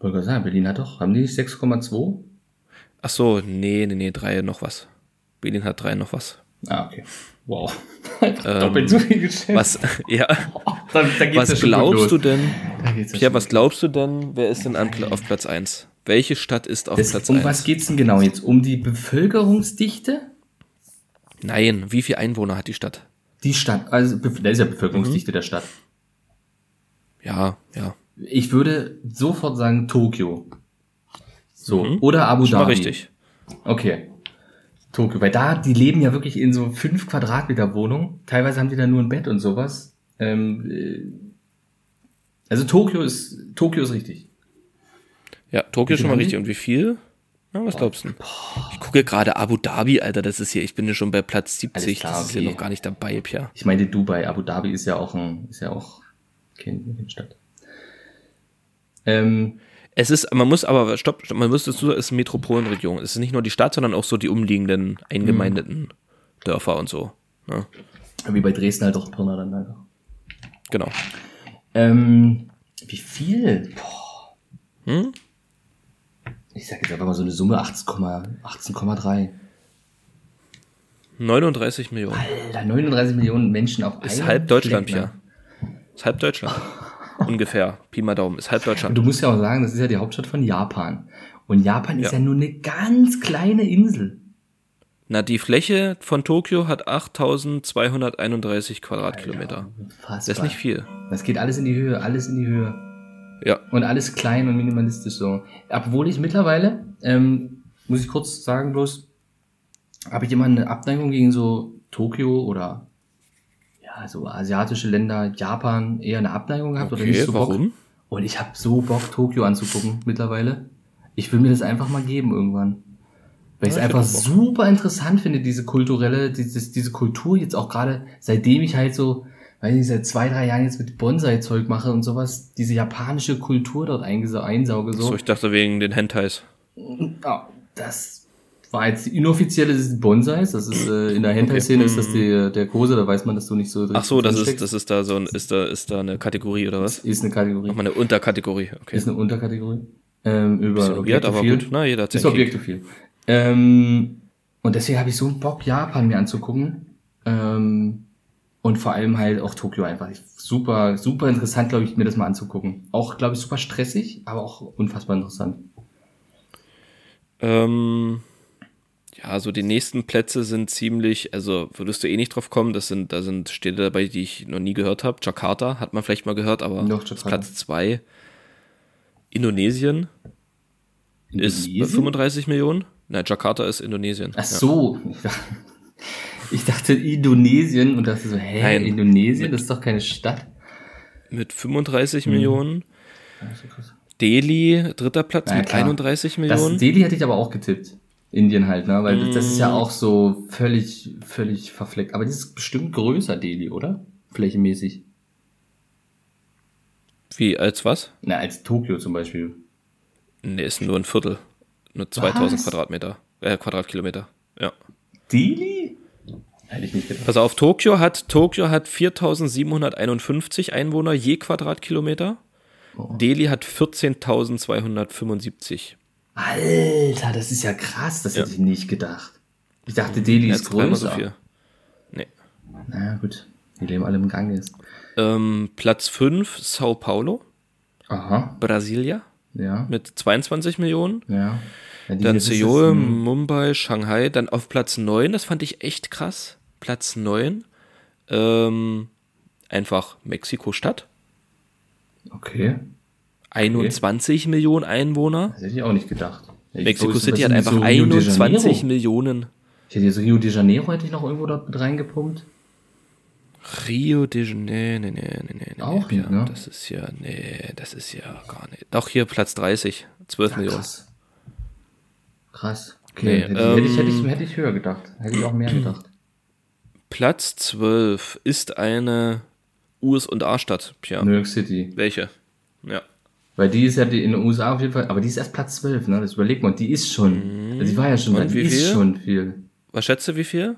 Wollte gerade sagen, Berlin hat doch, haben die nicht 6,2? Ach so, nee, nee, nee, drei noch was. Berlin hat drei noch was. Ah, okay. Wow. (laughs) Einfach doppelt so viel geschätzt. Was, (laughs) ja, (laughs) Da, da ja was glaubst du denn, Da ja was glaubst du denn, wer ist denn an, auf Platz 1? Welche Stadt ist auf Das, Platz um 1? was geht's denn genau jetzt? Um die Bevölkerungsdichte? Nein, wie viele Einwohner hat die Stadt? Die Stadt, also das ist ja Bevölkerungsdichte der Stadt. Ja, ja. Ich würde sofort sagen Tokio. So, oder Abu Mhm. Schon mal Dhabi. richtig. Okay. Tokio, weil da, die leben ja wirklich in so fünf Quadratmeter Wohnungen. Teilweise haben die da nur ein Bett und sowas. Ähm, äh, also Tokio ist, Tokio ist richtig. Ja, Tokio ist schon mal richtig. Und wie viel? Na, was glaubst du? Ich gucke gerade Abu Dhabi, Alter, das ist hier, ich bin ja schon bei Platz 70, klar, das ist hier okay. noch gar nicht dabei, Pierre. Ich meine Dubai, Abu Dhabi ist ja auch ein, ist ja auch keine Stadt. Ähm, Es ist, man muss aber, stopp, stopp man muss dazu sagen, es ist eine Metropolenregion. Es ist nicht nur die Stadt, sondern auch so die umliegenden eingemeindeten Dörfer und so. Ne? wie bei Dresden halt auch Pirna dann einfach. Genau. Ähm, wie viel? Boah. Hm? Ich sag jetzt einfach mal so eine Summe 18,3. 18,3. 39 Millionen. Alter, 39 Millionen Menschen auf Ist halb Deutschland, Fleck, Pierre. Ist halb Deutschland. (laughs) Ungefähr. Pi mal Daumen. Ist halb Und Deutschland. du musst ja auch sagen, das ist ja die Hauptstadt von Japan. Und Japan ist Ja. ja nur eine ganz kleine Insel. Na, die Fläche von Tokio hat 8231 Quadratkilometer. Unfassbar. Das ist nicht viel. Das geht alles in die Höhe, alles in die Höhe. Ja. Und alles klein und minimalistisch so. Obwohl ich mittlerweile, ähm, muss ich kurz sagen bloß, habe ich immer eine Abneigung gegen so Tokio oder ja, so asiatische Länder, Japan, eher eine Abneigung gehabt oder nicht Okay, so Bock. warum? Und ich habe so Bock, Tokio anzugucken mittlerweile. Ich will mir das einfach mal geben irgendwann. Weil ich es Ja, ich einfach auch Bock. super interessant finde, diese kulturelle, dieses, diese Kultur jetzt auch gerade, seitdem ich halt so, weiß nicht, seit zwei, drei Jahren jetzt mit Bonsai-Zeug mache und sowas, diese japanische Kultur dort einsauge. So. So, ich dachte wegen den Hentais. Ja, das war jetzt die inoffizielle das ist Bonsais. Das ist äh, in der Hentai-Szene ist das die, der Kose, da weiß man, dass du nicht so Ach so, das ist, das ist da so ein, ist da, ist da eine Kategorie oder was? ist eine Kategorie. Nochmal eine Unterkategorie, okay. Ist eine Unterkategorie. Ähm, über Objektophil. gut. Na, jeder Ist. Objektophil. Ähm, und deswegen habe ich so einen Bock, Japan mir anzugucken. Ähm, und vor allem halt auch Tokio einfach. Super, super interessant, glaube ich, mir das mal anzugucken. Auch, glaube ich, super stressig, aber auch unfassbar interessant. Ähm, ja, so die nächsten Plätze sind ziemlich, also würdest du eh nicht drauf kommen, das sind, da sind Städte dabei, die ich noch nie gehört habe. Jakarta hat man vielleicht mal gehört, aber ist. Platz zwei. Indonesien ist bei Indonesien? 35 Millionen. Nein, Jakarta ist Indonesien. Ach so. Ich, dachte, ich dachte Indonesien und dachte so, hä, Nein. Indonesien? Das ist doch keine Stadt. Ja, mit 35 Mhm. Millionen. Delhi, dritter Platz Na ja, mit klar. 31 Das Millionen. Delhi hätte ich aber auch getippt. Indien halt, ne? Weil das, das ist Mm. ja auch so völlig, völlig verfleckt. Aber das ist bestimmt größer, Delhi, oder? Flächenmäßig. Wie, als was? Na, als Tokio zum Beispiel. Nee, ist nur ein Viertel. Nur 2000 Was? Quadratmeter. Äh, Quadratkilometer. Ja. Delhi? Hätte ich nicht gedacht. Pass auf, Tokio hat, Tokio hat 4751 Einwohner je Quadratkilometer. Oh. Delhi hat 14.275. Alter, das ist ja krass. Das hätte Ja. ich nicht gedacht. Ich dachte, Delhi Ja, ist zweimal so größer. viel. Nee. Na gut. Die leben alle im Gang jetzt. Ähm, Platz 5, Sao Paulo. Aha, Brasilia ja, mit 22 Millionen. ja. ja Dann ist- Seoul, Mumbai, Shanghai. Dann auf Platz 9, das fand ich echt krass. Platz 9. Ähm, einfach Mexiko-Stadt. Okay, 21 Millionen Einwohner. das hätte ich auch nicht gedacht. Ich- Mexico ist- City hat einfach so Rio de 21 Janeiro? Millionen. Ich hätte jetzt Rio de Janeiro hätte ich noch irgendwo dort mit reingepumpt. Rio de Janeiro, nee, nee, nee, nee, nee. Auch nicht, ne? Das ist ja, nee, das ist ja gar nicht. Doch hier Platz 30, 12 Millionen. Krass. Krass. Okay, Nee, hätte, hätte, ich, hätte, ich, ähm, hätte ich höher gedacht. Hätte ich auch mehr gedacht. (clears throat) Platz 12 ist eine US-und-A-Stadt, Pia. New York City. Welche? Ja. Weil die ist ja die, in den USA auf jeden Fall, aber die ist erst Platz 12, ne? Das überlegt man. Die ist schon, also die war ja schon, Und die ist viel? schon viel. Was schätzt du, wie viel?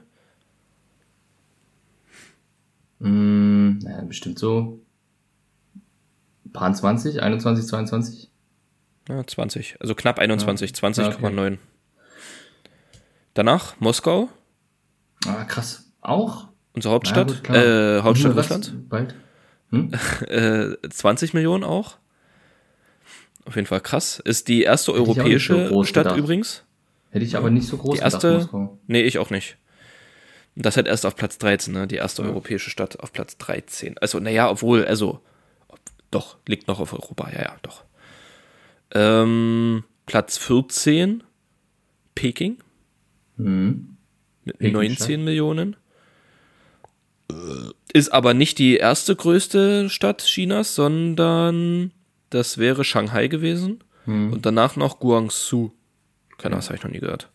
Mm, naja, bestimmt so paar 20, 21, 22. Ja, 20. Also knapp 21, Ja. 20,9. Danach Moskau, Ah, krass. Auch? unsere Hauptstadt, Ja, gut, äh, Hauptstadt Mhm, was? Russlands. Bald. (laughs) Äh, 20 Millionen auch. Auf jeden Fall krass. Ist die erste so europäische groß Stadt gedacht. übrigens. Hätte ich aber nicht so groß Die erste. gedacht, Moskau. Nee, ich auch nicht. Das hat erst auf Platz 13, ne? Die erste europäische Stadt auf Platz 13. Also, naja, obwohl, also, doch, liegt noch auf Europa, ja, ja, doch. Ähm, Platz 14, Peking Mhm. mit Peking 19 Millionen. Ist aber nicht die erste größte Stadt Chinas, sondern das wäre Shanghai gewesen. Mhm. Und danach noch Guangzhou. Keine Ahnung, das habe ich noch nie gehört.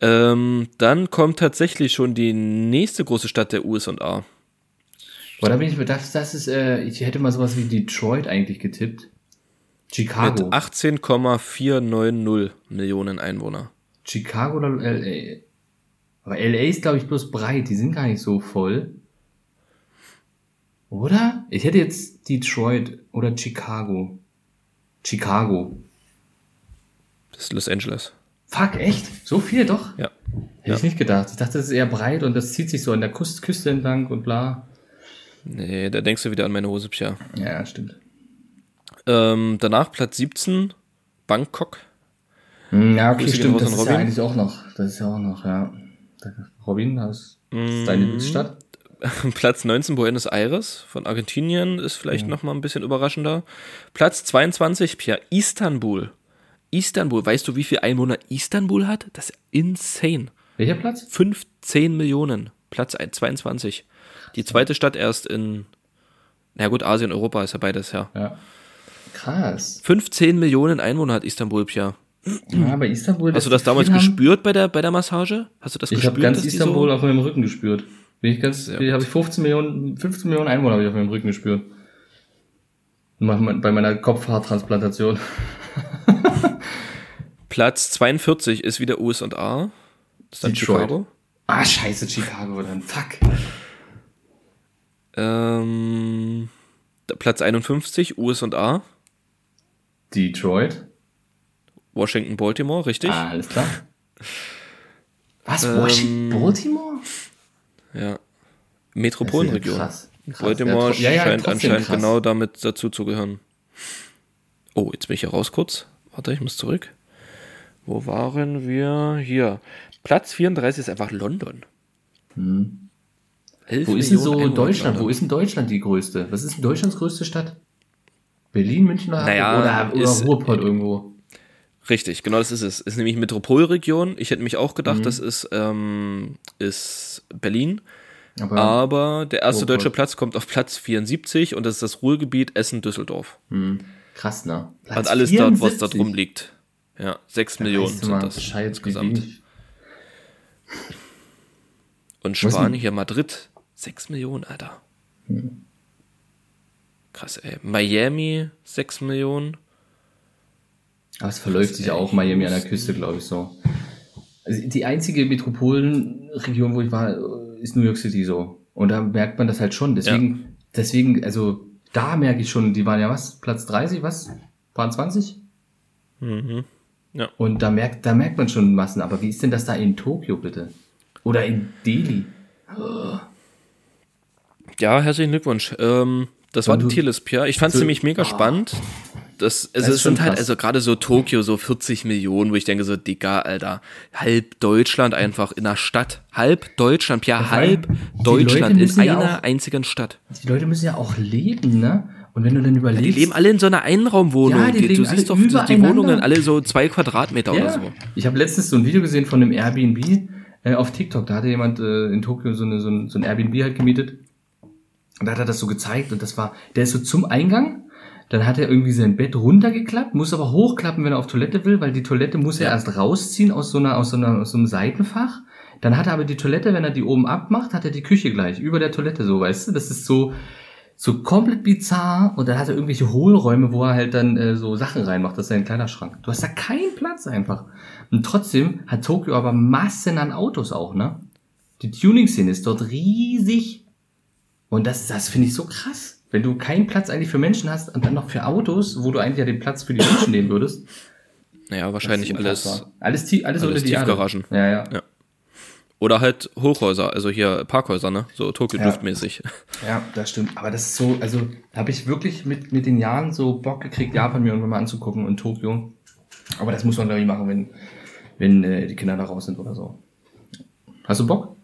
Ähm, dann kommt tatsächlich schon die nächste große Stadt der USA. Aber da bin ich mir, das, das ist, äh, ich hätte mal sowas wie Detroit eigentlich getippt. Mit Chicago. 18,490 Millionen Einwohner. Chicago oder LA? Aber LA ist, glaube ich, bloß breit. Die sind gar nicht so voll. Oder? Ich hätte jetzt Detroit oder Chicago. Chicago. Das ist Los Angeles. Fuck, echt? So viel doch? Ja. Hätte ich nicht gedacht. Ich dachte, das ist eher breit und das zieht sich so an der Kust Küste entlang und bla. Nee, da denkst du wieder an meine Hose, Pia. Ja, stimmt. Ähm, danach Platz 17, Bangkok. Hm, Ja, okay, Grüße stimmt. Das ist ja eigentlich auch noch. Das ist ja auch noch, ja. Robin, das ist deine Lieblingsstadt? (laughs) Platz 19 Buenos Aires von Argentinien ist vielleicht noch mal ein bisschen überraschender. Platz 22 Pia Istanbul. Istanbul, weißt du, wie viel Einwohner Istanbul hat? Das ist insane. Welcher Platz? 15 Millionen. Platz 1, 22. Die zweite Stadt erst in na gut, Asien, Europa ist ja beides, ja. Ja. Krass. 15 Millionen Einwohner hat Istanbul, Pia. Ja, bei Istanbul. Hast du das damals haben- gespürt bei der, bei der Massage? Hast du das Ich gespürt? habe ganz Istanbul so, auf meinem Rücken gespürt. Bin ich ganz, Sehr habe ich 15 Millionen, 15 Millionen Einwohner habe ich auf meinem Rücken gespürt. Bei meiner Kopfhaartransplantation. (laughs) Platz 42 ist wieder USA. Das ist dann Detroit. Chicago. Ah, scheiße, Chicago dann. Fuck. Ähm, Platz 51, USA. Detroit. Washington, Baltimore, richtig? Ah, alles klar. Was? Ähm, Washington? Baltimore? Ja. Metropolenregion. krass. Krass. Baltimore Ja, ja, scheint anscheinend krass. genau damit dazu zu gehören. Oh, jetzt bin ich hier raus kurz. Warte, ich muss zurück. Wo waren wir? Hier. Platz 34 ist einfach London. Hm. Wo ist denn Millionen so Einwohner Deutschland? Wo ist denn Deutschland die größte? Was ist denn Deutschlands größte Stadt? Berlin, München oder, Naja, oder, oder ist- Ruhrpott irgendwo? Richtig, genau das ist es. Ist nämlich Metropolregion. Ich hätte mich auch gedacht, Mhm. das ist, ähm, ist Berlin. Aber Aber der erste Ruhrpott. deutsche Platz kommt auf Platz 74 und das ist das Ruhrgebiet Essen-Düsseldorf. krass, ne? Platz Hat alles dort, was da 74. drum liegt. Ja, 6 Millionen Weißt du sind mal das Bescheid, insgesamt. Und Spanien hier, Madrid, 6 Millionen, Alter. Hm. Krass, ey. Miami, 6 Millionen. Aber es verläuft sich auch Miami an der Küste, glaube ich, so. Also die einzige Metropolenregion, wo ich war, ist New York City so. Und da merkt man das halt schon. Deswegen, deswegen, also da merke ich schon, die waren ja was? Platz 30, was? Waren 20? Mhm. Ja. Und da merkt, da merkt man schon Massen. Aber wie ist denn das da in Tokio, bitte? Oder in Delhi? Ja, herzlichen Glückwunsch. Ähm, Das war Und die du- Tierlist, Pierre. Ich fand es nämlich mega Ah. spannend. Das, also Das ist es sind schon halt, also gerade so Tokio, so 40 Millionen, wo ich denke so, Digga, Alter, halb Deutschland einfach in einer Stadt. Halb Deutschland, allem, halb Deutschland in ja einer auch- einzigen Stadt. Die Leute müssen ja auch leben, ne? Und wenn du dann überlegst. Die leben alle in so einer Einraumwohnung. Ja, die die, du siehst doch die. Wohnungen alle so zwei Quadratmeter oder so. Ich habe letztens so ein Video gesehen von einem Airbnb äh, auf TikTok. Da hatte jemand äh, in Tokio so, eine, so, ein, so ein Airbnb halt gemietet. Und da hat er das so gezeigt und das war, der ist so zum Eingang. Dann hat er irgendwie sein Bett runtergeklappt, muss aber hochklappen, wenn er auf Toilette will, weil die Toilette muss er erst rausziehen aus so einer, aus so einer, aus so einem Seitenfach. Dann hat er aber die Toilette, wenn er die oben abmacht, hat er die Küche gleich über der Toilette so, weißt du? Das ist so, so komplett bizarr und dann hat er irgendwelche Hohlräume, wo er halt dann äh, so Sachen reinmacht, das ist sein Kleiderschrank. Du hast da keinen Platz einfach. Und trotzdem hat Tokio aber Massen an Autos auch, ne? Die Tuning-Szene ist dort riesig. Und das, das finde ich so krass. Wenn du keinen Platz eigentlich für Menschen hast und dann noch für Autos, wo du eigentlich ja den Platz für die Menschen nehmen würdest. Naja, wahrscheinlich alles. Alles, tie- alles, alles unter die Erde. Tiefgaragen. Ja, ja. Ja. Oder halt Hochhäuser, also hier Parkhäuser, ne? So Tokyo Ja. Drift-mäßig. Ja, das stimmt. Aber das ist so, also habe ich wirklich mit, mit den Jahren so Bock gekriegt, Japan mir irgendwann mal anzugucken und Tokio. Aber das muss man, glaube ich, machen, wenn, wenn äh, die Kinder da raus sind oder so. Hast du Bock?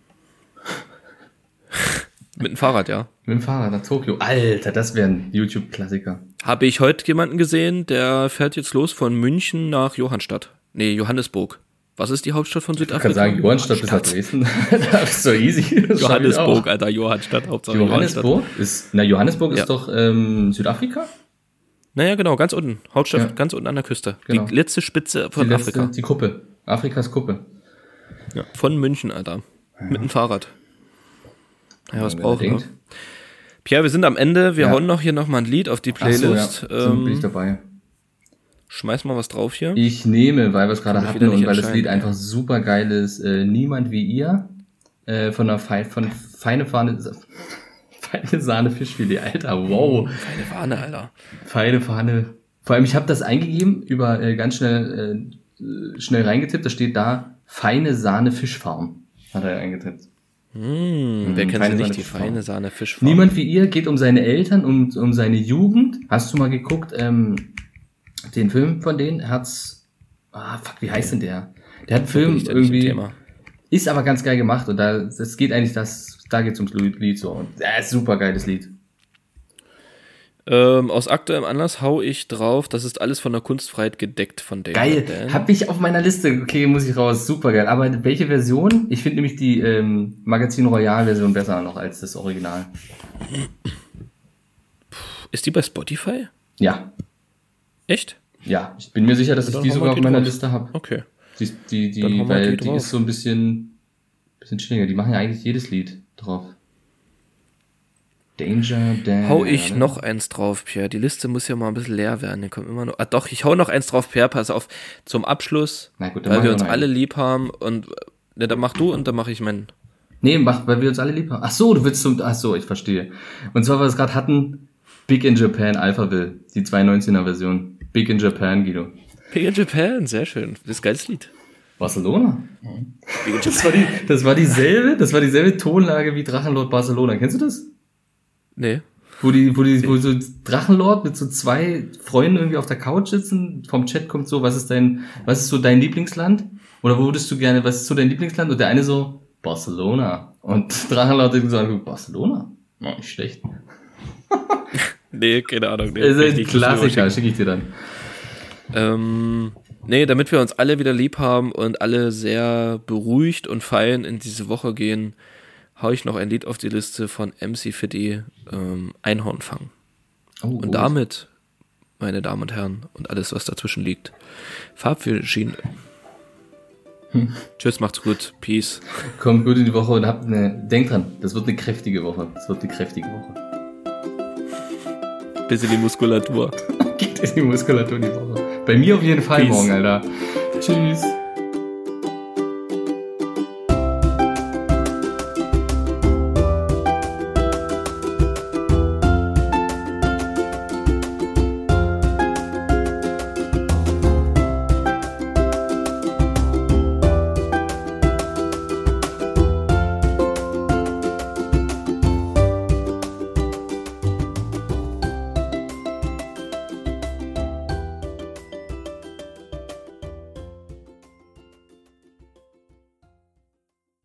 Mit dem Fahrrad, ja. Mit dem Fahrrad nach Tokio. Alter, das wäre ein YouTube-Klassiker. Habe ich heute jemanden gesehen, der fährt jetzt los von München nach Johannstadt. Nee, Johannesburg. Was ist die Hauptstadt von Ich Südafrika? kann sagen, Johannstadt bis nach Dresden. das ist so easy. Das ich Johannesburg. Alter, Johannstadt, Hauptsache Johannesburg ist, na, Johannesburg Ja. ist doch ähm, Südafrika? Naja, genau, ganz unten. Hauptstadt, Ja. ganz unten an der Küste. Genau. Die letzte Spitze von die letzte, Afrika. die Kuppe. Afrikas Kuppe. Ja. Von München, Alter. Mit dem Fahrrad. Ja, was brauchen wir? Pierre, wir sind am Ende. Wir Ja. hauen noch hier noch mal ein Lied auf die Ach so, Playlist. ja. So bin ich ähm, dabei. schmeiß mal was drauf hier. Ich nehme, weil wir es gerade hatten und weil das. Lied einfach super geil ist, äh, Niemand wie ihr äh, von der Fe von Feine Fahne (laughs) Feine Sahne Fischfilet, Alter, wow. Keine Fahne, Alter. Feine Fahne. Vor allem, ich habe das eingegeben, über äh, ganz schnell äh, schnell reingetippt, da steht da Feine Sahne Fischfarm. Hat er eingetippt. Hm, wer kennt sie nicht? Die feine Sahne Fischfarm. Niemand wie ihr geht um seine Eltern, um, um seine Jugend. Hast du mal geguckt, ähm, den Film von denen? Herz. Ah, fuck, wie heißt denn der? Der hat einen Film irgendwie. Thema. Ist aber ganz geil gemacht und da, das geht eigentlich, das, da geht's ums Lied so. Und ja, ist super geiles Lied. Ähm, aus aktuellem Anlass hau ich drauf, das ist alles von der Kunstfreiheit gedeckt von David Geil. Dan. Hab ich auf meiner Liste. Okay, muss ich raus. Super geil. Aber welche Version? Ich finde nämlich die ähm, Magazin Royal Version besser noch als das Original. Ist die bei Spotify? Ja. Echt? Ja. Ich bin mir sicher, dass Ja, ich die sogar auf die meiner drauf. Liste habe. Okay. Die, die, die, weil die die ist so ein bisschen, bisschen schwieriger. Die machen ja eigentlich jedes Lied drauf. Danger Dan. Hau ich noch eins drauf, Pierre. Die Liste muss ja mal ein bisschen leer werden. Hier kommt immer noch. Ah, doch, ich hau noch eins drauf, Pierre. Pass auf. Zum Abschluss, Na gut, dann weil mach wir uns alle lieb haben und ne, dann mach du und dann mache ich meinen. Nee, mach, weil wir uns alle lieb haben. Ach so, du willst zum, ach so, ich verstehe. Und zwar, weil wir es gerade hatten, Big in Japan Alphaville, die 219er Version. Big in Japan, Guido. Big in Japan, sehr schön. Das ist geiles Lied. Barcelona. (laughs) Das war, die, das war dieselbe, das war dieselbe Tonlage wie Drachenlord Barcelona. Kennst du das? Nee. Wo die, wo die, wo so Drachenlord mit so zwei Freunden irgendwie auf der Couch sitzen, vom Chat kommt so, was ist dein, was ist so dein Lieblingsland? Oder wo würdest du gerne, was ist so dein Lieblingsland? Und der eine so, Barcelona. Und (laughs) Drachenlord hat angeguckt, Barcelona? Oh, nicht schlecht. (laughs) Nee, keine Ahnung. Nee, Das ist kann ich ein Klassiker, schicke ich dir dann. Ähm, nee, damit wir uns alle wieder lieb haben und alle sehr beruhigt und fein in diese Woche gehen, hau ich noch ein Lied auf die Liste von MC Fiddy, ähm, Einhornfang. Oh, Und damit, meine Damen und Herren, und alles, was dazwischen liegt, verabschieden. Tschüss, macht's gut. Peace. Kommt gut in die Woche und habt eine, denkt dran, das wird eine kräftige Woche. Das wird eine kräftige Woche. Bis in die Muskulatur. (laughs) Geht in die Muskulatur die Woche. Bei mir auf jeden Fall Peace. morgen, Alter. Tschüss.